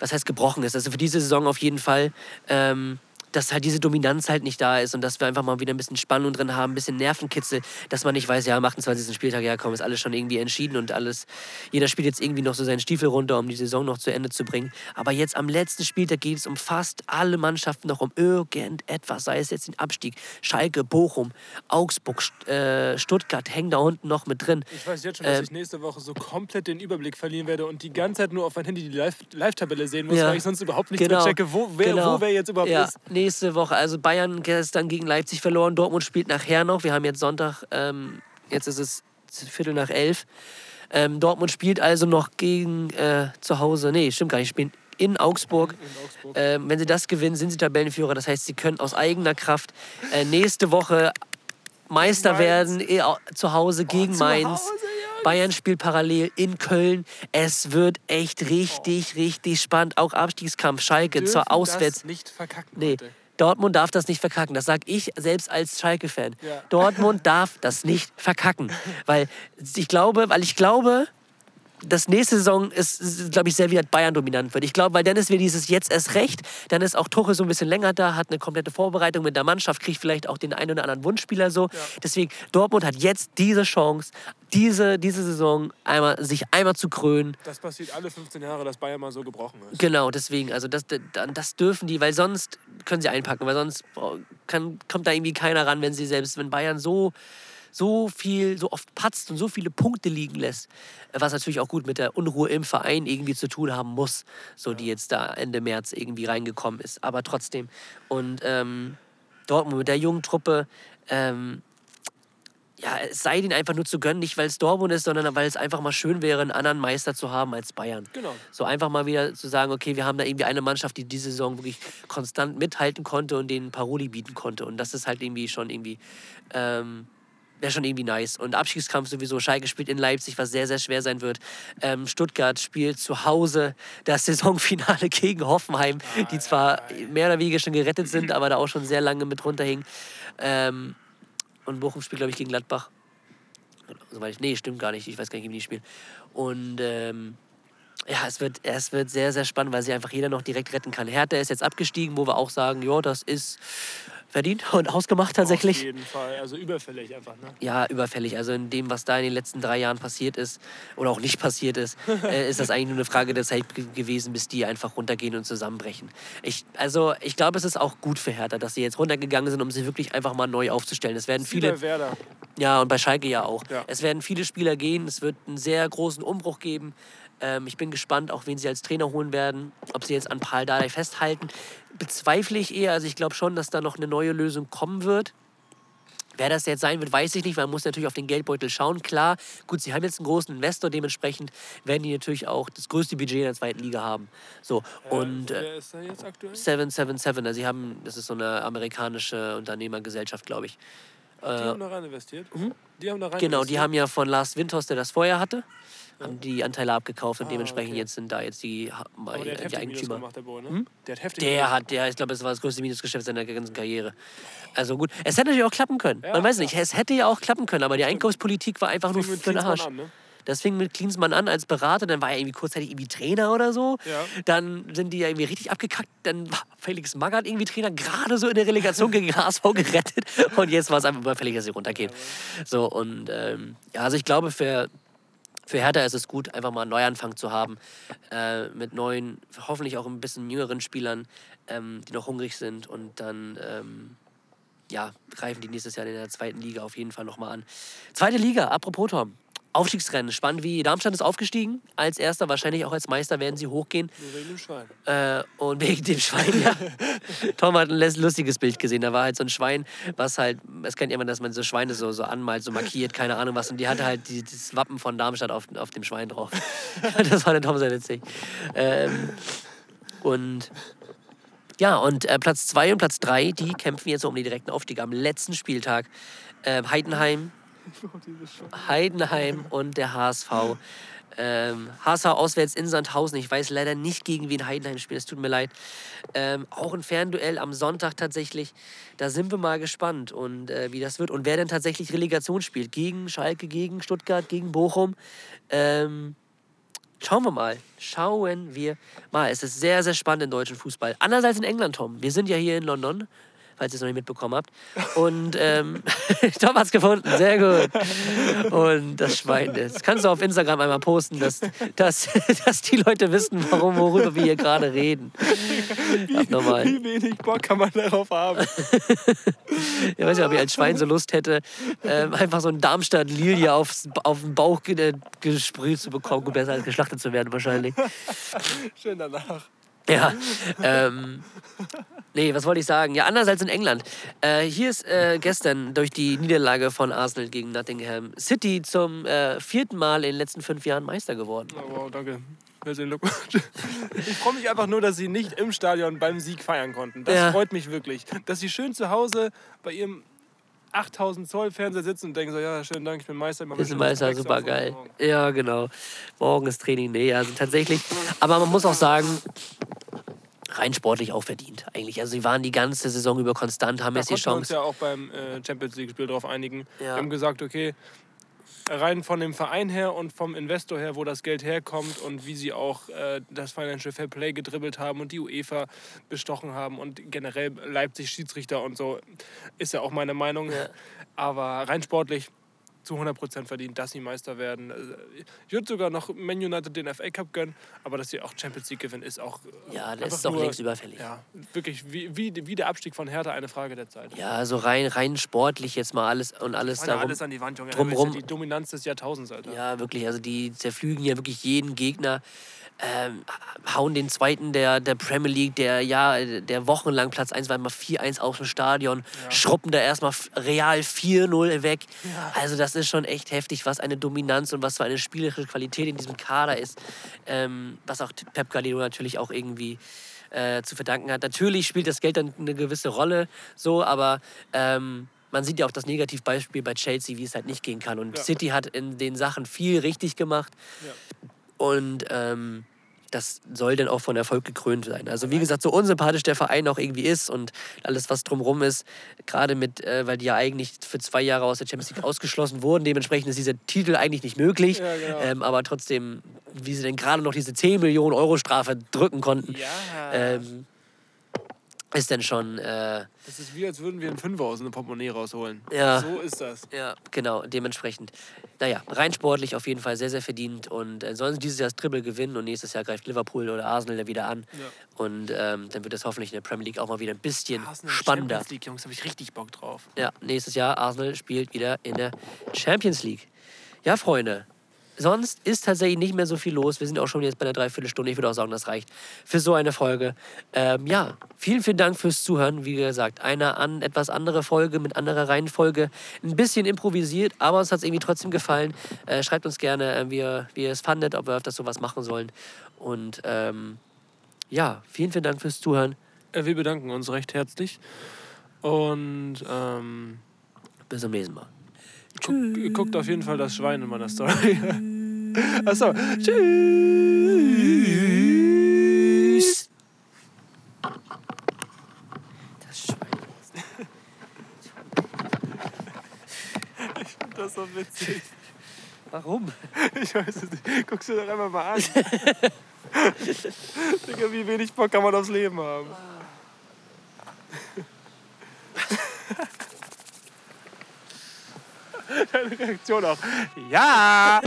was heißt gebrochen ist, also für diese Saison auf jeden Fall, ähm, dass halt diese Dominanz halt nicht da ist und dass wir einfach mal wieder ein bisschen Spannung drin haben, ein bisschen Nervenkitzel, dass man nicht weiß, ja, am 28. Spieltag, ja komm, ist alles schon irgendwie entschieden und alles, jeder spielt jetzt irgendwie noch so seinen Stiefel runter, um die Saison noch zu Ende zu bringen. Aber jetzt am letzten Spieltag geht es um fast alle Mannschaften noch um irgendetwas, sei es jetzt den Abstieg. Schalke, Bochum, Augsburg, äh, Stuttgart hängen da unten noch mit drin. Ich weiß jetzt schon, dass Ähm, ich nächste Woche so komplett den Überblick verlieren werde und die ganze Zeit nur auf mein Handy die Live- Live-Tabelle sehen muss, Ja. weil ich sonst überhaupt nicht Genau. mehr checke, wo wer, Genau. wo wer jetzt überhaupt ja, ist. Nächste Woche. Also Bayern gestern gegen Leipzig verloren. Dortmund spielt nachher noch. Wir haben jetzt Sonntag, ähm, jetzt ist es Viertel nach elf. Ähm, Dortmund spielt also noch gegen äh, zu Hause. Nee, stimmt gar nicht. Spielen in Augsburg. In Augsburg. Ähm, wenn sie das gewinnen, sind sie Tabellenführer. Das heißt, sie können aus eigener Kraft äh, nächste Woche Meister Mainz. werden äh, zu Hause gegen zu Mainz. Hause. Bayern spielt parallel in Köln. Es wird echt richtig, richtig spannend. Auch Abstiegskampf. Schalke Dürfen zur Auswärts. Das nicht verkacken, Nee. Dortmund darf das nicht verkacken. Das sag ich selbst als Schalke-Fan. Ja. Dortmund darf das nicht verkacken. Weil ich glaube, weil ich glaube, das nächste Saison ist, glaube ich, sehr wieder Bayern dominant wird. Ich glaube, weil dann ist wir dieses jetzt erst recht. Dann ist auch Tuchel so ein bisschen länger da, hat eine komplette Vorbereitung mit der Mannschaft, kriegt vielleicht auch den einen oder anderen Wunschspieler so. Deswegen, Dortmund hat jetzt diese Chance, diese, diese Saison einmal, sich einmal zu krönen. Das passiert alle 15 Jahre, dass Bayern mal so gebrochen ist. Genau, deswegen, also das, das, dürfen die, weil sonst können sie einpacken, weil sonst kann, kommt da irgendwie keiner ran, wenn sie selbst, wenn Bayern so, so viel, so oft patzt und so viele Punkte liegen lässt, was natürlich auch gut mit der Unruhe im Verein irgendwie zu tun haben muss, so die jetzt da Ende März irgendwie reingekommen ist, aber trotzdem. Und ähm, Dortmund mit der jungen Truppe, ähm, ja, es sei denen einfach nur zu gönnen, nicht weil es Dortmund ist, sondern weil es einfach mal schön wäre, einen anderen Meister zu haben als Bayern. Genau. So einfach mal wieder zu sagen, okay, wir haben da irgendwie eine Mannschaft, die diese Saison wirklich konstant mithalten konnte und denen Paroli bieten konnte. Und das ist halt irgendwie schon irgendwie, ähm, wäre schon irgendwie nice. Und Abstiegskampf sowieso. Schalke spielt in Leipzig, was sehr, sehr schwer sein wird. Ähm, Stuttgart spielt zu Hause das Saisonfinale gegen Hoffenheim, die zwar mehr oder weniger schon gerettet sind, aber da auch schon sehr lange mit runterhingen. Ähm, und Bochum spielt, glaube ich, gegen Gladbach. Nee, stimmt gar nicht. Ich weiß gar nicht, wie die spielen. Und ähm, ja, es wird, es wird sehr, sehr spannend, weil sich einfach jeder noch direkt retten kann. Hertha ist jetzt abgestiegen, wo wir auch sagen, ja, das ist verdient und ausgemacht tatsächlich. Auf jeden Fall, also überfällig einfach. Ne? Ja, überfällig. Also in dem, was da in den letzten drei Jahren passiert ist oder auch nicht passiert ist, äh, ist das eigentlich nur eine Frage der Zeit gewesen, bis die einfach runtergehen und zusammenbrechen. Ich, also ich glaube, es ist auch gut für Hertha, dass sie jetzt runtergegangen sind, um sie wirklich einfach mal neu aufzustellen. Es werden viele. Werder. Ja, und bei Schalke ja auch. Ja. Es werden viele Spieler gehen, es wird einen sehr großen Umbruch geben. Ähm, ich bin gespannt, auch wen sie als Trainer holen werden. Ob sie jetzt an Paul Dardai festhalten, bezweifle ich eher. Also ich glaube schon, dass da noch eine neue Lösung kommen wird. Wer das jetzt sein wird, weiß ich nicht. Man muss natürlich auf den Geldbeutel schauen. Klar, gut, sie haben jetzt einen großen Investor, dementsprechend werden die natürlich auch das größte Budget in der zweiten Liga haben. So, und äh, Wer ist da jetzt aktuell? 777, also sie haben, das ist so eine amerikanische Unternehmergesellschaft, glaube ich. Die haben da rein investiert? Die haben da rein Äh, Genau, die investiert? haben ja von Lars Windhorst, der das vorher hatte, haben die Anteile abgekauft und Ah, dementsprechend okay. jetzt sind da jetzt die, Aber der hat die Eigentümer. gemacht, der Boy, ne? Der hat heftig Der hat, der, ich glaube, das war das größte Minusgeschäft seiner ganzen Karriere. Also gut, es hätte natürlich auch klappen können. Ja, Man weiß klar. nicht, es hätte ja auch klappen können, aber die Einkaufspolitik war einfach nur für den Arsch. an, ne? Das fing mit Klinsmann an als Berater, dann war er irgendwie kurzzeitig irgendwie Trainer oder so. Ja. Dann sind die ja irgendwie richtig abgekackt. Dann war Felix Magath irgendwie Trainer, gerade so in der Relegation gegen HSV gerettet. Und jetzt war es einfach überfällig, dass sie runtergehen. So, und ähm, ja, also ich glaube, für, für Hertha ist es gut, einfach mal einen Neuanfang zu haben. Äh, mit neuen, hoffentlich auch ein bisschen jüngeren Spielern, ähm, die noch hungrig sind. Und dann ähm, ja, greifen die nächstes Jahr in der zweiten Liga auf jeden Fall nochmal an. Zweite Liga, apropos Tom. Aufstiegsrennen, spannend wie Darmstadt ist aufgestiegen. Als erster, wahrscheinlich auch als Meister werden sie hochgehen. Nur wegen dem Schwein. Äh, und wegen dem Schwein, ja. Tom hat ein lustiges Bild gesehen. Da war halt so ein Schwein, was halt, es kennt jemand, dass man so Schweine so, so anmalt, so markiert, keine Ahnung was. Und die hatte halt die, das Wappen von Darmstadt auf, auf dem Schwein drauf. das war der Tom sehr witzig. Ähm, und ja, und äh, Platz 2 und Platz 3, die kämpfen jetzt um den direkten Aufstieg am letzten Spieltag. Äh, Heidenheim, Heidenheim und der HSV. Ähm, HSV auswärts in Sandhausen. Ich weiß leider nicht, gegen wen Heidenheim spielt. Es tut mir leid. Ähm, auch ein Fernduell am Sonntag tatsächlich. Da sind wir mal gespannt und äh, wie das wird. Und wer denn tatsächlich Relegation spielt. Gegen Schalke, gegen Stuttgart, gegen Bochum. Ähm, Schauen wir mal. Schauen wir mal. Es ist sehr, sehr spannend im deutschen Fußball. Anders als in England, Tom. Wir sind ja hier in London, falls ihr es noch nicht mitbekommen habt. Und ähm, Tom hat's gefunden. Sehr gut. Und das Schwein. Das kannst du auf Instagram einmal posten, dass, dass, dass die Leute wissen, warum, worüber wir hier gerade reden. Abnormal. Wie wenig Bock kann man darauf haben? Ich weiß nicht, ob ich als Schwein so Lust hätte, ähm, einfach so ein Darmstadt-Lilie aufs, auf den Bauch äh, gesprüht zu bekommen. Besser als geschlachtet zu werden wahrscheinlich. Schön danach. Ja. Ähm, nee, was wollte ich sagen? Ja, anders als in England. Äh, hier ist äh, gestern durch die Niederlage von Arsenal gegen Nottingham City zum äh, vierten Mal in den letzten fünf Jahren Meister geworden. Oh, wow, danke. Herzlichen Glückwunsch. Ich freue mich einfach nur, dass sie nicht im Stadion beim Sieg feiern konnten. Das Ja. freut mich wirklich. Dass sie schön zu Hause bei ihrem 8000 Zoll Fernseher sitzen und denken so, ja, schönen Dank, ich bin Meister. ich Ist ein Meister, super geil. Ja, genau. Morgen ist Training. Nee, also tatsächlich. Aber man muss auch sagen, rein sportlich auch verdient eigentlich. Also sie waren die ganze Saison über konstant, haben Da jetzt die konnten wir uns Chance. ja auch beim äh, Champions League-Spiel darauf einigen. Ja. Wir haben gesagt, okay, rein von dem Verein her und vom Investor her, wo das Geld herkommt und wie sie auch äh, das Financial Fair Play gedribbelt haben und die UEFA bestochen haben und generell Leipzig Schiedsrichter und so, ist ja auch meine Meinung. Ja. Aber rein sportlich zu 100% verdient, dass sie Meister werden. Also, Ich würde sogar noch Man United den FA Cup gönnen, aber dass sie auch Champions League gewinnen, ist auch. äh, Ja, das ist doch längst überfällig. Ja, wirklich, wie, wie, wie der Abstieg von Hertha eine Frage der Zeit. Ja, also rein, rein sportlich jetzt mal alles und alles darum. alles an die Wand, Junge. drumrum- ja die Dominanz des Jahrtausends, Alter. Ja, wirklich. Also die zerflügen ja wirklich jeden Gegner. Ähm, hauen den zweiten der, der Premier League, der ja, der wochenlang Platz 1 war, mal 4-1 aus dem Stadion, schruppen da erstmal real 4-0 weg. Also das ist schon echt heftig, was eine Dominanz und was für eine spielerische Qualität in diesem Kader ist. Ähm, was auch Pep Guardiola natürlich auch irgendwie äh, zu verdanken hat. Natürlich spielt das Geld dann eine gewisse Rolle, so, aber ähm, man sieht ja auch das Negativbeispiel bei Chelsea, wie es halt nicht gehen kann. Und Ja. City hat in den Sachen viel richtig gemacht. Ja. Und ähm, das soll dann auch von Erfolg gekrönt sein. Also wie gesagt, so unsympathisch der Verein auch irgendwie ist und alles, was drumherum ist, gerade mit, äh, weil die ja eigentlich für zwei Jahre aus der Champions League ausgeschlossen wurden, dementsprechend ist dieser Titel eigentlich nicht möglich. Ja, genau. ähm, aber trotzdem, wie sie denn gerade noch diese 10 Millionen Euro Strafe drücken konnten, Ja. ähm, ist dann schon... Äh, das ist wie, als würden wir einen Fünfer aus einem Portemonnaie rausholen. Ja. So ist das. Ja, genau, dementsprechend. Naja, rein sportlich auf jeden Fall sehr, sehr verdient. Und äh, sollen sie dieses Jahr das Triple gewinnen und nächstes Jahr greift Liverpool oder Arsenal wieder an. Ja. Und ähm, dann wird es hoffentlich in der Premier League auch mal wieder ein bisschen Arsenal spannender. Champions League, Jungs, habe ich richtig Bock drauf. Ja, nächstes Jahr Arsenal spielt wieder in der Champions League. Ja, Freunde. Sonst ist tatsächlich nicht mehr so viel los. Wir sind auch schon jetzt bei einer Dreiviertelstunde. Ich würde auch sagen, das reicht für so eine Folge. Ähm, ja, vielen, vielen Dank fürs Zuhören. Wie gesagt, eine an, etwas andere Folge mit anderer Reihenfolge. Ein bisschen improvisiert, aber uns hat es irgendwie trotzdem gefallen. Äh, schreibt uns gerne, äh, wie, ihr, wie ihr es fandet, ob wir öfters sowas machen sollen. Und ähm, ja, vielen, vielen Dank fürs Zuhören. Äh, wir bedanken uns recht herzlich. Und ähm, Bis zum nächsten Mal. Guck, guckt auf jeden Fall das Schwein in meiner Story. Achso, tschüss. Das Schwein. Das ist so witzig. Warum? Ich weiß es nicht. Guckst du doch einfach mal an. Digga, wie wenig Bock kann man aufs Leben haben. Deine Reaktion auch. Ja!